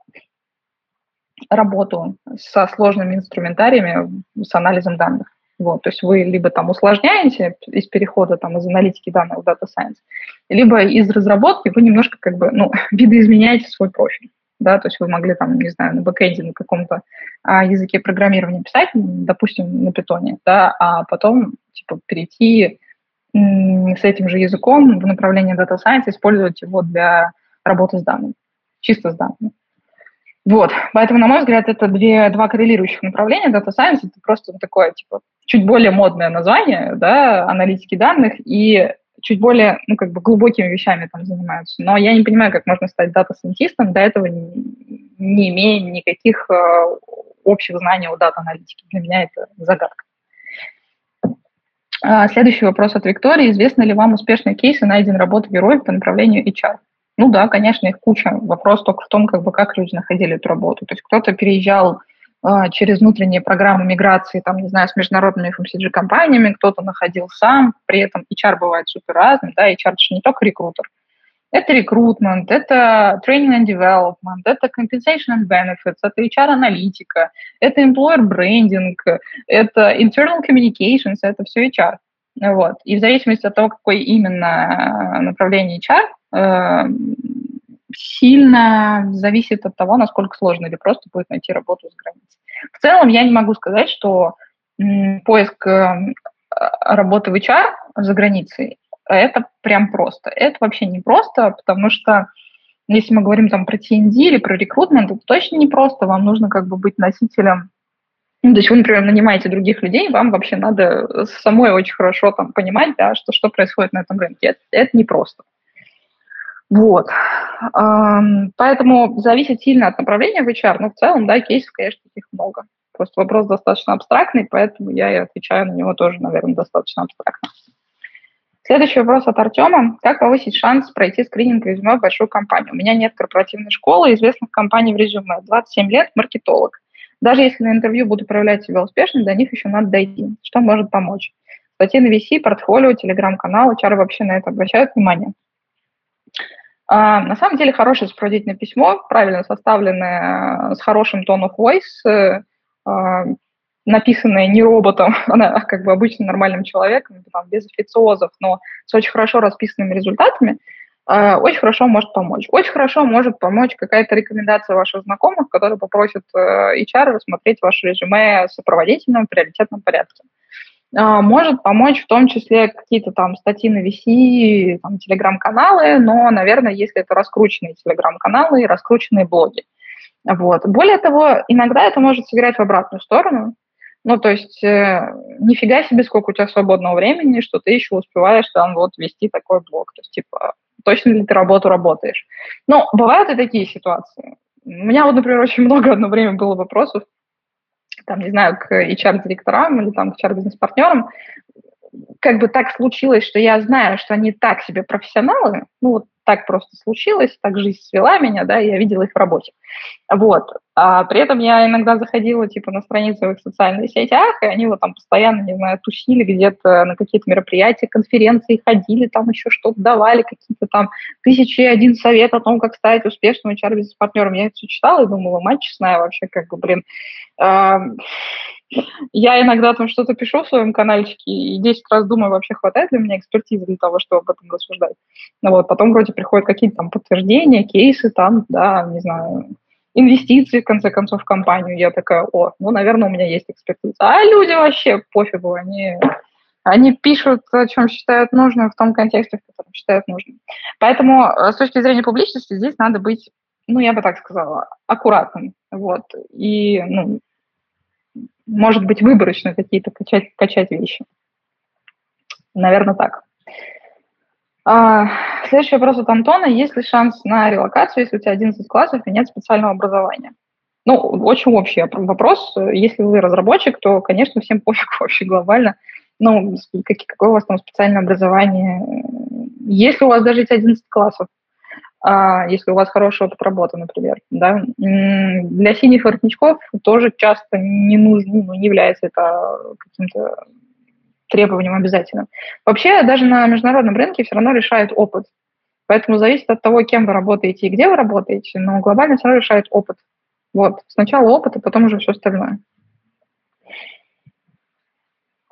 работу со сложными инструментариями, с анализом данных. Вот, то есть вы либо там усложняете из перехода там, из аналитики данных в Data Science, либо из разработки вы немножко как бы, ну, видоизменяете свой профиль. Да, то есть вы могли там, не знаю, на бэкэнде на каком-то а, языке программирования писать, допустим, на питоне, да, а потом типа перейти с этим же языком в направлении Data Science, использовать его для работы с данными, чисто с данными. Вот, поэтому, на мой взгляд, это две, два коррелирующих направления. Data Science – это просто такое, типа, чуть более модное название, да, аналитики данных, и чуть более, ну, как бы глубокими вещами там занимаются. Но я не понимаю, как можно стать дата-сайентистом, до этого не, не имея никаких э, общих знаний о дата-аналитике. Для меня это загадка. А, следующий вопрос от Виктории. Известны ли вам успешные кейсы найден работы героев по направлению HR? Ну да, конечно, их куча. Вопрос только в том, как бы, как люди находили эту работу. То есть кто-то переезжал э, через внутренние программы миграции, там, не знаю, с международными FMCG-компаниями, кто-то находил сам, при этом HR бывает супер разным, да, HR – же не только рекрутер. Это рекрутмент, это training and development, это compensation and benefits, это HR-аналитика, это employer branding, это internal communications, это все HR. Вот. И в зависимости от того, какое именно направление HR, сильно зависит от того, насколько сложно или просто будет найти работу с границей. В целом я не могу сказать, что поиск э, работы в HR за границей это прям просто. Это вообще не просто, потому что если мы говорим там про TND или про рекрутмент, это точно не просто. Вам нужно как бы быть носителем ну, то есть вы, например, нанимаете других людей, вам вообще надо самой очень хорошо там понимать, да, что, что происходит на этом рынке. Это, это непросто. Вот. Поэтому зависит сильно от направления в HR, но в целом, да, кейсов, конечно, таких много. Просто вопрос достаточно абстрактный, поэтому я и отвечаю на него тоже, наверное, достаточно абстрактно. Следующий вопрос от Артема. Как повысить шанс пройти скрининг резюме в большую компанию? У меня нет корпоративной школы, известных компаний в резюме. 27 лет, маркетолог. Даже если на интервью буду проявлять себя успешно, до них еще надо дойти. Что может помочь? Статьи на VC, портфолио, телеграм-канал, HR вообще на это обращают внимание. А, на самом деле хорошее сопроводительное письмо, правильно составленное, с хорошим tone voice, э, а, написанное не роботом, а как бы обычным нормальным человеком, там, без официозов, но с очень хорошо расписанными результатами, а, очень хорошо может помочь. Очень хорошо может помочь какая-то рекомендация ваших знакомых, которые попросят э, HR рассмотреть ваше резюме в сопроводительном приоритетном порядке. А, может помочь в том числе какие-то там статьи на VC, там, телеграм-каналы, но, наверное, если это раскрученные телеграм-каналы и раскрученные блоги. Вот. Более того, иногда это может сыграть в обратную сторону. Ну, то есть, э, нифига себе, сколько у тебя свободного времени, что ты еще успеваешь там вот вести такой блог. То есть, типа, точно ли ты работу работаешь? Ну, бывают и такие ситуации. У меня вот, например, очень много одно время было вопросов там, не знаю, к HR-директорам или там к HR-бизнес-партнерам, как бы так случилось, что я знаю, что они так себе профессионалы, ну вот так просто случилось, так жизнь свела меня, да, я видела их в работе. Вот. А при этом я иногда заходила, типа, на страницы в их социальных сетях, и они вот там постоянно, не знаю, тусили где-то на какие-то мероприятия, конференции ходили, там еще что-то давали, какие-то там тысячи и один совет о том, как стать успешным HR-бизнес-партнером. Я это все читала и думала, мать честная вообще, как бы, блин, я иногда там что-то пишу в своем каналчике и 10 раз думаю, вообще хватает ли у меня экспертизы для того, чтобы об этом рассуждать. Ну вот, потом вроде приходят какие-то там подтверждения, кейсы там, да, не знаю, инвестиции, в конце концов, в компанию. Я такая, о, ну, наверное, у меня есть экспертиза. А люди вообще пофигу, они, они пишут, о чем считают нужным в том контексте, в котором считают нужным. Поэтому э, с точки зрения публичности здесь надо быть, ну, я бы так сказала, аккуратным. Вот. И, ну, может быть, выборочно какие-то качать, качать вещи. Наверное, так. А, следующий вопрос от Антона. Есть ли шанс на релокацию, если у тебя 11 классов и нет специального образования? Ну, очень общий вопрос. Если вы разработчик, то, конечно, всем пофиг вообще глобально. Ну, какое у вас там специальное образование? Если у вас даже есть 11 классов, если у вас хороший опыт работы, например. Да? Для синих воротничков тоже часто не нужно, ну, не является это каким-то требованием обязательным. Вообще, даже на международном рынке все равно решает опыт. Поэтому зависит от того, кем вы работаете и где вы работаете, но глобально все равно решает опыт. Вот. Сначала опыт, а потом уже все остальное.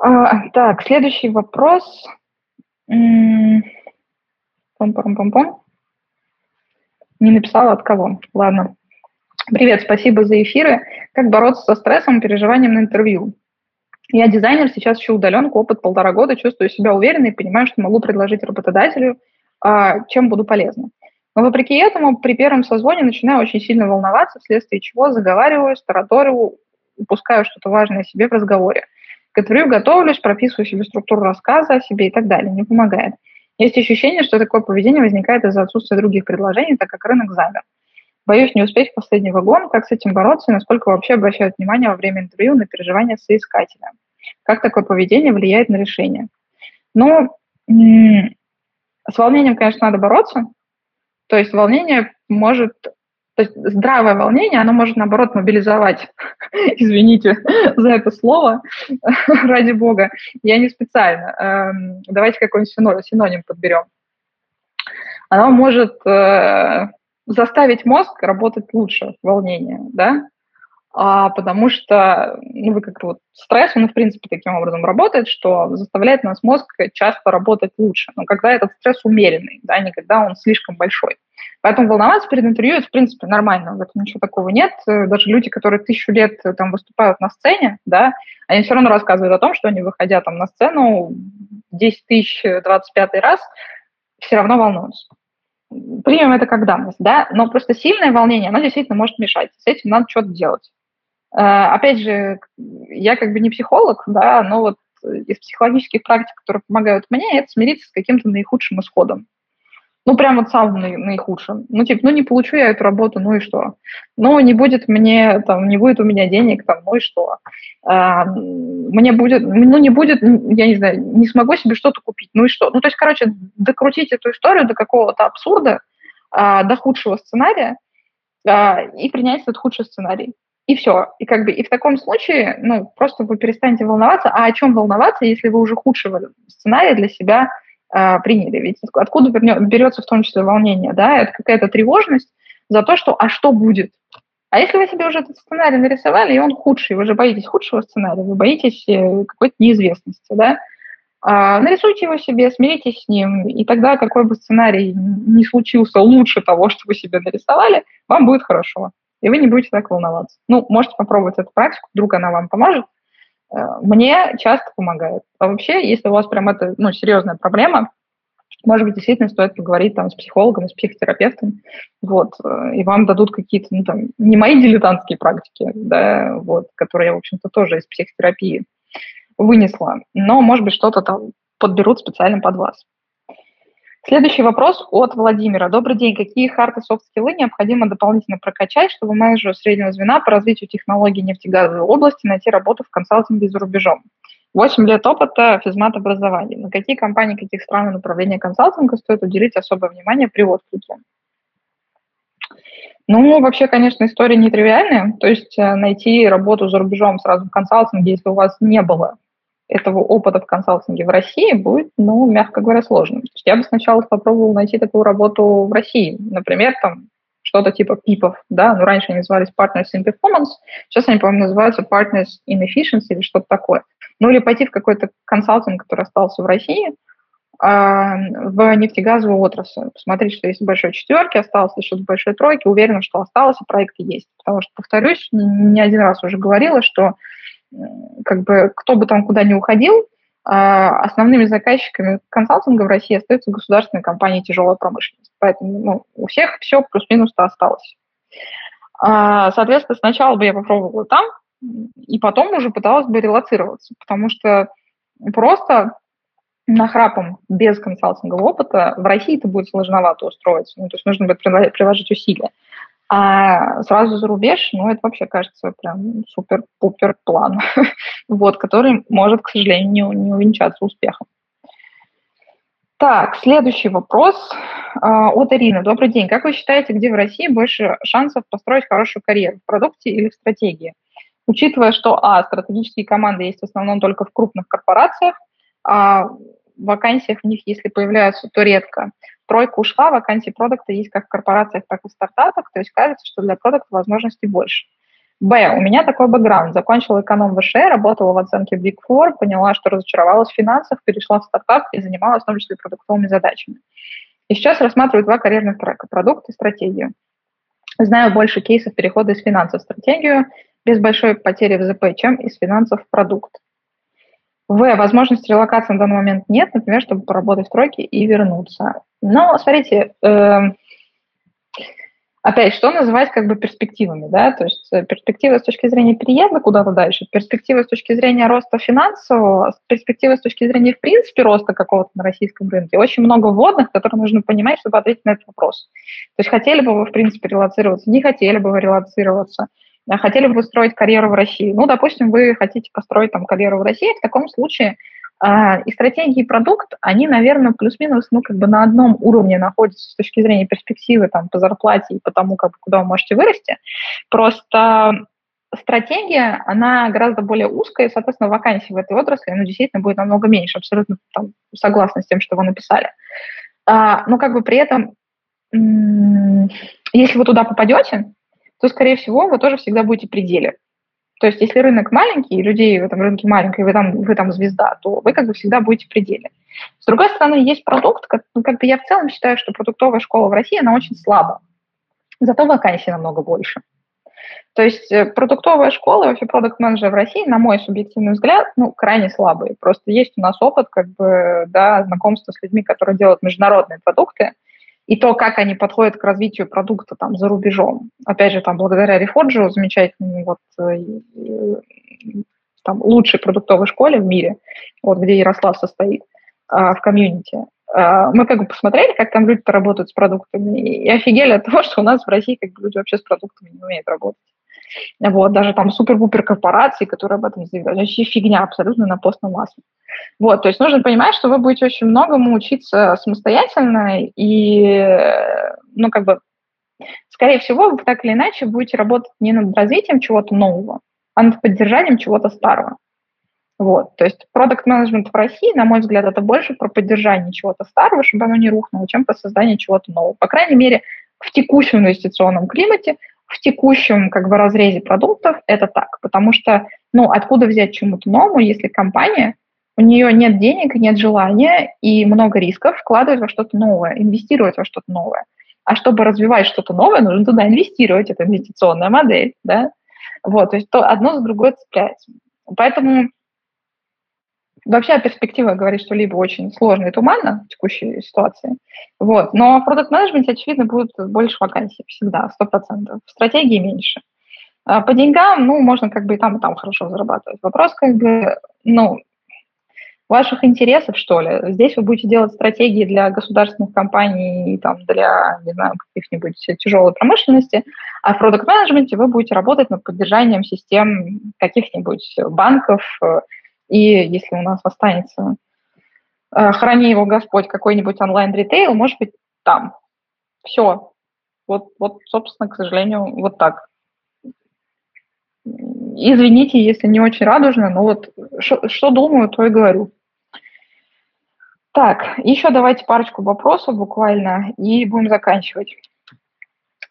А, так, следующий вопрос. Пом-пом-пом-пом. Не написала от кого. Ладно. Привет, спасибо за эфиры. Как бороться со стрессом и переживанием на интервью? Я дизайнер, сейчас ищу удаленку, опыт полтора года, чувствую себя уверенно и понимаю, что могу предложить работодателю, а, чем буду полезна. Но вопреки этому, при первом созвоне начинаю очень сильно волноваться, вследствие чего заговариваюсь, тараторю, упускаю что-то важное себе в разговоре. К интервью готовлюсь, прописываю себе структуру рассказа о себе и так далее. Не помогает. Есть ощущение, что такое поведение возникает из-за отсутствия других предложений, так как рынок замер. Боюсь не успеть в последний вагон. Как с этим бороться и насколько вообще обращают внимание во время интервью на переживания соискателя? Как такое поведение влияет на решение? Ну, с волнением, конечно, надо бороться. То есть волнение может то есть здравое волнение, оно может, наоборот, мобилизовать, извините за это слово, ради бога, я не специально. Эм, давайте какой-нибудь синоним подберем. Оно может э, заставить мозг работать лучше, волнение, да, а, потому что, ну, вы как вот стресс, он, в принципе, таким образом работает, что заставляет нас мозг часто работать лучше, но когда этот стресс умеренный, да, не когда он слишком большой. Поэтому волноваться перед интервью, это, в принципе, нормально, в этом ничего такого нет. Даже люди, которые тысячу лет э, там выступают на сцене, да, они все равно рассказывают о том, что они, выходя там на сцену 10 тысяч 25 раз, все равно волнуются. Примем это как данность, да, но просто сильное волнение, оно действительно может мешать. С этим надо что-то делать. Э, опять же, я как бы не психолог, да, но вот из психологических практик, которые помогают мне, это смириться с каким-то наихудшим исходом. Ну, прям вот самым наихудшим. Ну, типа, ну, не получу я эту работу, ну и что? Ну, не будет мне, там, не будет у меня денег, там, ну и что? А, мне будет, ну, не будет, я не знаю, не смогу себе что-то купить, ну и что? Ну, то есть, короче, докрутить эту историю до какого-то абсурда, а, до худшего сценария а, и принять этот худший сценарий. И все. И как бы и в таком случае, ну, просто вы перестанете волноваться. А о чем волноваться, если вы уже худшего сценария для себя э, приняли. Ведь откуда берется в том числе волнение, да, это какая-то тревожность за то, что «а что будет?». А если вы себе уже этот сценарий нарисовали, и он худший, вы же боитесь худшего сценария, вы боитесь э, какой-то неизвестности, да, а, нарисуйте его себе, смиритесь с ним, и тогда какой бы сценарий не случился лучше того, что вы себе нарисовали, вам будет хорошо, и вы не будете так волноваться. Ну, можете попробовать эту практику, вдруг она вам поможет, мне часто помогает. А вообще, если у вас прям это ну, серьезная проблема, может быть, действительно стоит поговорить там с психологом, с психотерапевтом, вот, э, и вам дадут какие-то, ну, там, не мои дилетантские практики, да, вот, которые я, в общем-то, тоже из психотерапии вынесла, но, может быть, что-то там подберут специально под вас. Следующий вопрос от Владимира. Добрый день. Какие харты софт-скиллы необходимо дополнительно прокачать, чтобы менеджеру среднего звена по развитию технологий нефтегазовой области найти работу в консалтинге за рубежом? 8 лет опыта физмат образования. На какие компании, каких стран и направления консалтинга стоит уделить особое внимание при отклике? Ну, вообще, конечно, история нетривиальная. То есть э, найти работу за рубежом сразу в консалтинге, если у вас не было этого опыта в консалтинге в России, будет, ну, мягко говоря, сложно. То есть я бы сначала попробовала найти такую работу в России. Например, там что-то типа ПИПов, да, ну, раньше они назывались Partners in Performance, сейчас они, по-моему, называются Partners in Efficiency или что-то такое. Ну, или пойти в какой-то консалтинг, который остался в России, а, в нефтегазовую отрасль. Посмотреть, что есть в большой четверке, осталось что-то в большой тройке, уверена, что осталось, и проекты есть. Потому что, повторюсь, не один раз уже говорила, что как бы кто бы там куда ни уходил, а, основными заказчиками консалтинга в России остаются государственные компании тяжелой промышленности. Поэтому ну, у всех все плюс-минус-то осталось. А, соответственно, сначала бы я попробовала там, и потом уже пыталась бы релацироваться, потому что просто нахрапом без консалтингового опыта в России это будет сложновато устроиться. Ну, то есть нужно будет приложить усилия. А сразу за рубеж, ну, это вообще кажется прям супер-пупер план, вот, который может, к сожалению, не, не увенчаться успехом. Так, следующий вопрос э, от Ирины. Добрый день. Как вы считаете, где в России больше шансов построить хорошую карьеру, в продукте или в стратегии? Учитывая, что, а, стратегические команды есть в основном только в крупных корпорациях, а вакансиях в них, если появляются, то редко тройка ушла, вакансий продукта есть как в корпорациях, так и в стартапах, то есть кажется, что для продукта возможностей больше. Б. У меня такой бэкграунд. Закончила эконом ВШ, работала в оценке Big Four, поняла, что разочаровалась в финансах, перешла в стартап и занималась в том числе продуктовыми задачами. И сейчас рассматриваю два карьерных трека – продукт и стратегию. Знаю больше кейсов перехода из финансов в стратегию без большой потери в ЗП, чем из финансов в продукт. В. Возможности релокации на данный момент нет, например, чтобы поработать в тройке и вернуться. Но, смотрите, э, опять, что называть как бы перспективами, да, то есть э, перспективы с точки зрения переезда куда-то дальше, перспективы с точки зрения роста финансового, перспективы с точки зрения, в принципе, роста какого-то на российском рынке. Очень много вводных, которые нужно понимать, чтобы ответить на этот вопрос. То есть хотели бы вы, в принципе, релацироваться, не хотели бы вы релацироваться – хотели бы устроить карьеру в России. Ну, допустим, вы хотите построить там карьеру в России, в таком случае э, и стратегии, и продукт, они, наверное, плюс-минус, ну, как бы на одном уровне находятся с точки зрения перспективы там по зарплате и по тому, как, куда вы можете вырасти. Просто стратегия, она гораздо более узкая, и, соответственно, вакансий в этой отрасли, ну, действительно, будет намного меньше, абсолютно там, согласна с тем, что вы написали. А, но как бы при этом, если вы туда попадете, то, скорее всего, вы тоже всегда будете в пределе. То есть, если рынок маленький, и людей в этом рынке маленький, и вы там, вы там звезда, то вы как бы всегда будете в пределе. С другой стороны, есть продукт, как, ну, как бы я в целом считаю, что продуктовая школа в России, она очень слаба. Зато вакансий намного больше. То есть э, продуктовая школа, вообще продукт-менеджер в России, на мой субъективный взгляд, ну, крайне слабые. Просто есть у нас опыт, как бы, да, знакомства с людьми, которые делают международные продукты, и то, как они подходят к развитию продукта там за рубежом. Опять же, там благодаря Reforge, замечательной вот э, там, лучшей продуктовой школе в мире, вот где Ярослав состоит, а, в комьюнити, а, мы как бы посмотрели, как там люди работают с продуктами, и офигели от того, что у нас в России как бы люди вообще с продуктами не умеют работать. Вот, даже там супер-пупер корпорации, которые об этом заявляют. Вообще фигня абсолютно на постном масле. Вот, то есть нужно понимать, что вы будете очень многому учиться самостоятельно и, ну, как бы, скорее всего, вы так или иначе будете работать не над развитием чего-то нового, а над поддержанием чего-то старого. Вот, то есть продукт менеджмент в России, на мой взгляд, это больше про поддержание чего-то старого, чтобы оно не рухнуло, чем про создание чего-то нового. По крайней мере, в текущем инвестиционном климате в текущем как бы разрезе продуктов это так, потому что, ну, откуда взять чему-то новому, если компания, у нее нет денег, нет желания и много рисков вкладывать во что-то новое, инвестировать во что-то новое. А чтобы развивать что-то новое, нужно туда инвестировать, это инвестиционная модель, да, вот, то есть то одно за другое цепляется. Поэтому Вообще перспектива говорит, что либо очень сложно и туманно в текущей ситуации, вот, но в продукт менеджменте очевидно, будет больше вакансий всегда, 100%. В стратегии меньше. А по деньгам, ну, можно как бы и там, и там хорошо зарабатывать. Вопрос как бы, ну, ваших интересов, что ли. Здесь вы будете делать стратегии для государственных компаний, там, для, не знаю, каких-нибудь тяжелой промышленности, а в продукт менеджменте вы будете работать над поддержанием систем каких-нибудь банков, и если у нас останется, э, храни его Господь, какой-нибудь онлайн-ритейл, может быть, там. Все. Вот, вот, собственно, к сожалению, вот так. Извините, если не очень радужно, но вот что думаю, то и говорю. Так, еще давайте парочку вопросов буквально и будем заканчивать.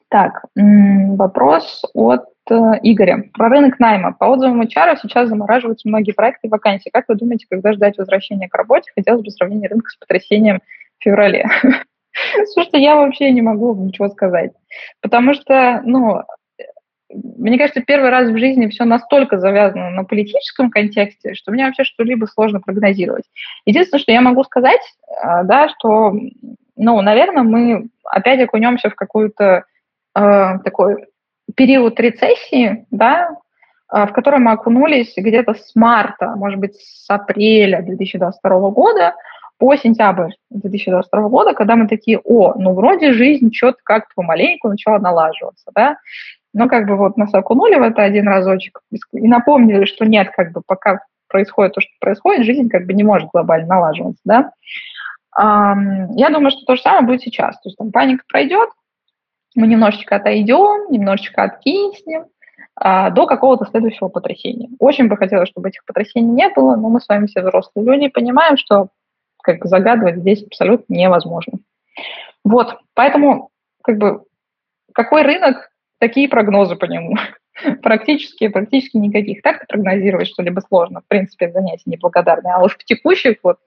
Так, вопрос от Игоря. Про рынок найма. По отзывам HR сейчас замораживаются многие проекты и вакансии. Как вы думаете, когда ждать возвращения к работе? Хотелось бы сравнение рынка с потрясением в феврале. Слушайте, я вообще не могу ничего сказать. Потому что, ну, мне кажется, первый раз в жизни все настолько завязано на политическом контексте, что мне вообще что-либо сложно прогнозировать. Единственное, что я могу сказать, а, да, что, ну, наверное, мы опять окунемся в какую-то э, такой период рецессии, да, э, в который мы окунулись где-то с марта, может быть, с апреля 2022 года по сентябрь 2022 года, когда мы такие, о, ну вроде жизнь что-то как-то помаленьку начала налаживаться, да, но как бы вот нас окунули в это один разочек и напомнили, что нет, как бы пока происходит то, что происходит, жизнь как бы не может глобально налаживаться, да. Я думаю, что то же самое будет сейчас. То есть там паника пройдет, мы немножечко отойдем, немножечко откиснем а, до какого-то следующего потрясения. Очень бы хотелось, чтобы этих потрясений не было, но мы с вами все взрослые люди понимаем, что как бы загадывать здесь абсолютно невозможно. Вот, поэтому как бы какой рынок, такие прогнозы по нему. практически, практически никаких. Так прогнозировать что-либо сложно. В принципе, занятие неблагодарное. А уж в текущих, вот,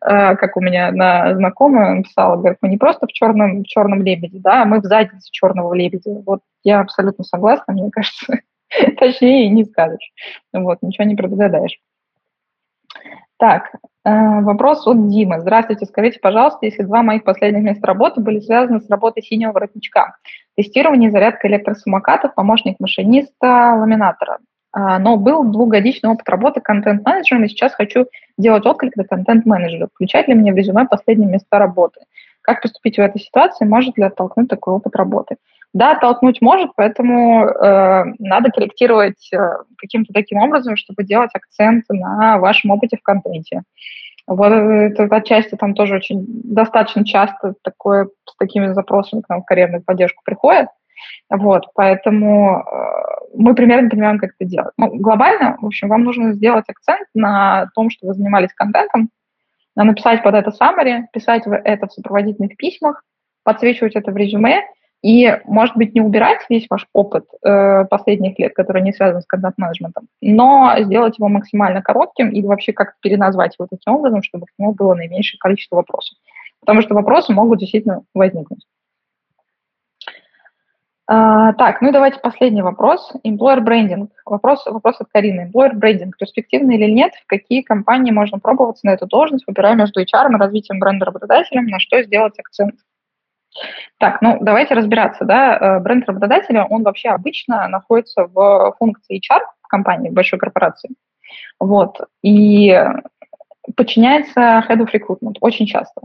как у меня на знакомая написала, говорит, мы не просто в черном, в черном лебеде, да, а мы в заднице черного лебедя. Вот я абсолютно согласна, мне кажется. Точнее не скажешь. Вот, ничего не предугадаешь. Так, э, вопрос от Димы. Здравствуйте, скажите, пожалуйста, если два моих последних места работы были связаны с работой синего воротничка. Тестирование, зарядка электросамокатов, помощник машиниста, ламинатора. А, но был двухгодичный опыт работы контент-менеджером, и сейчас хочу делать отклик на контент-менеджера. Включать ли мне в резюме последние места работы? Как поступить в этой ситуации? Может ли оттолкнуть такой опыт работы? Да, оттолкнуть может, поэтому э, надо корректировать э, каким-то таким образом, чтобы делать акцент на вашем опыте в контенте. Вот это отчасти там тоже очень достаточно часто такое с такими запросами к нам в карьерную поддержку приходит. Вот, поэтому э, мы примерно понимаем, как это делать. Ну, глобально, в общем, вам нужно сделать акцент на том, что вы занимались контентом, написать под это summary, писать это в сопроводительных письмах, подсвечивать это в резюме и, может быть, не убирать весь ваш опыт э, последних лет, который не связан с контент-менеджментом, но сделать его максимально коротким и вообще как-то переназвать его таким образом, чтобы к нему было наименьшее количество вопросов. Потому что вопросы могут действительно возникнуть. А, так, ну и давайте последний вопрос. Employer branding. Вопрос, вопрос от Карины. Employer branding перспективный или нет? В какие компании можно пробоваться на эту должность, выбирая между HR и развитием бренда работодателем, на что сделать акцент? Так, ну давайте разбираться, да, э, бренд работодателя, он вообще обычно находится в функции HR в компании, в большой корпорации, вот, и подчиняется Head of Recruitment очень часто.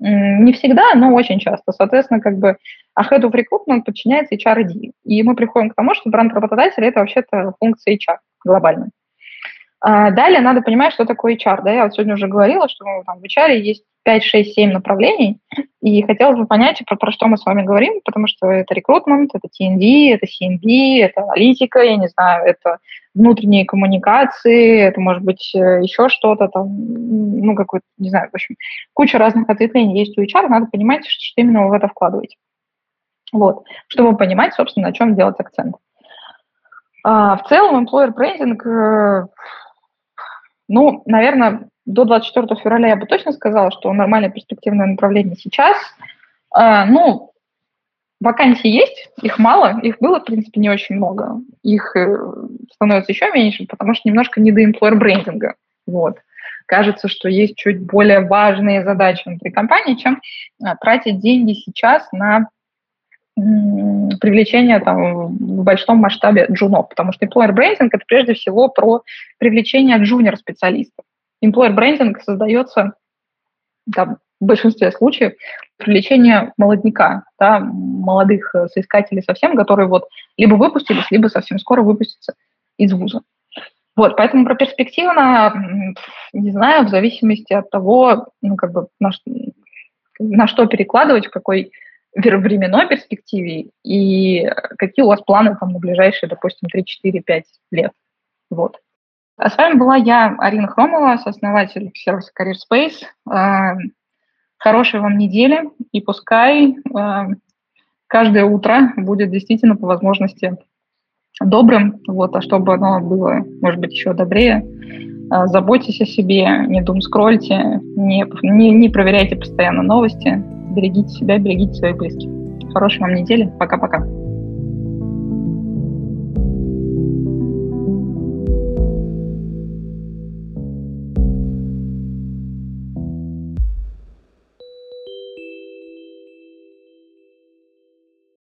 Не всегда, но очень часто. Соответственно, как бы, а Head of Recruitment подчиняется HRD. И мы приходим к тому, что бренд работодателя – это вообще-то функция HR глобальная. А далее надо понимать, что такое HR. Да? Я вот сегодня уже говорила, что ну, там, в HR есть 5, 6, 7 направлений, и хотелось бы понять, про, про что мы с вами говорим, потому что это рекрутмент, это TND, это CNB, это аналитика, я не знаю, это внутренние коммуникации, это может быть э, еще что-то там, ну, какой-то, не знаю, в общем, куча разных ответвлений есть у HR, надо понимать, что именно вы в это вкладываете. Вот, чтобы понимать, собственно, на чем делать акцент. А, в целом, employer branding, э, ну, наверное, до 24 февраля я бы точно сказала, что нормальное перспективное направление сейчас. А, ну, вакансий есть, их мало, их было, в принципе, не очень много. Их э, становится еще меньше, потому что немножко не до employer брендинга. Вот. Кажется, что есть чуть более важные задачи внутри компании, чем а, тратить деньги сейчас на привлечение там, в большом масштабе джунов, потому что employer branding – это прежде всего про привлечение джуниор-специалистов. Employer брендинг создается там, в большинстве случаев привлечение молодняка, да, молодых э, соискателей совсем, которые вот либо выпустились, либо совсем скоро выпустятся из вуза. Вот, поэтому про перспективно, не знаю, в зависимости от того, ну, как бы, на, на что перекладывать, в какой временной перспективе и какие у вас планы там на ближайшие, допустим, 3, 4, 5 лет. Вот. А с вами была я, Арина Хромова, сооснователь сервиса Career Space. А, хорошей вам недели, и пускай а, каждое утро будет действительно по возможности добрым, вот, а чтобы оно было, может быть, еще добрее, а, заботьтесь о себе, не думскрольте, не, не, не проверяйте постоянно новости, берегите себя, берегите своих близких. Хорошей вам недели. Пока-пока.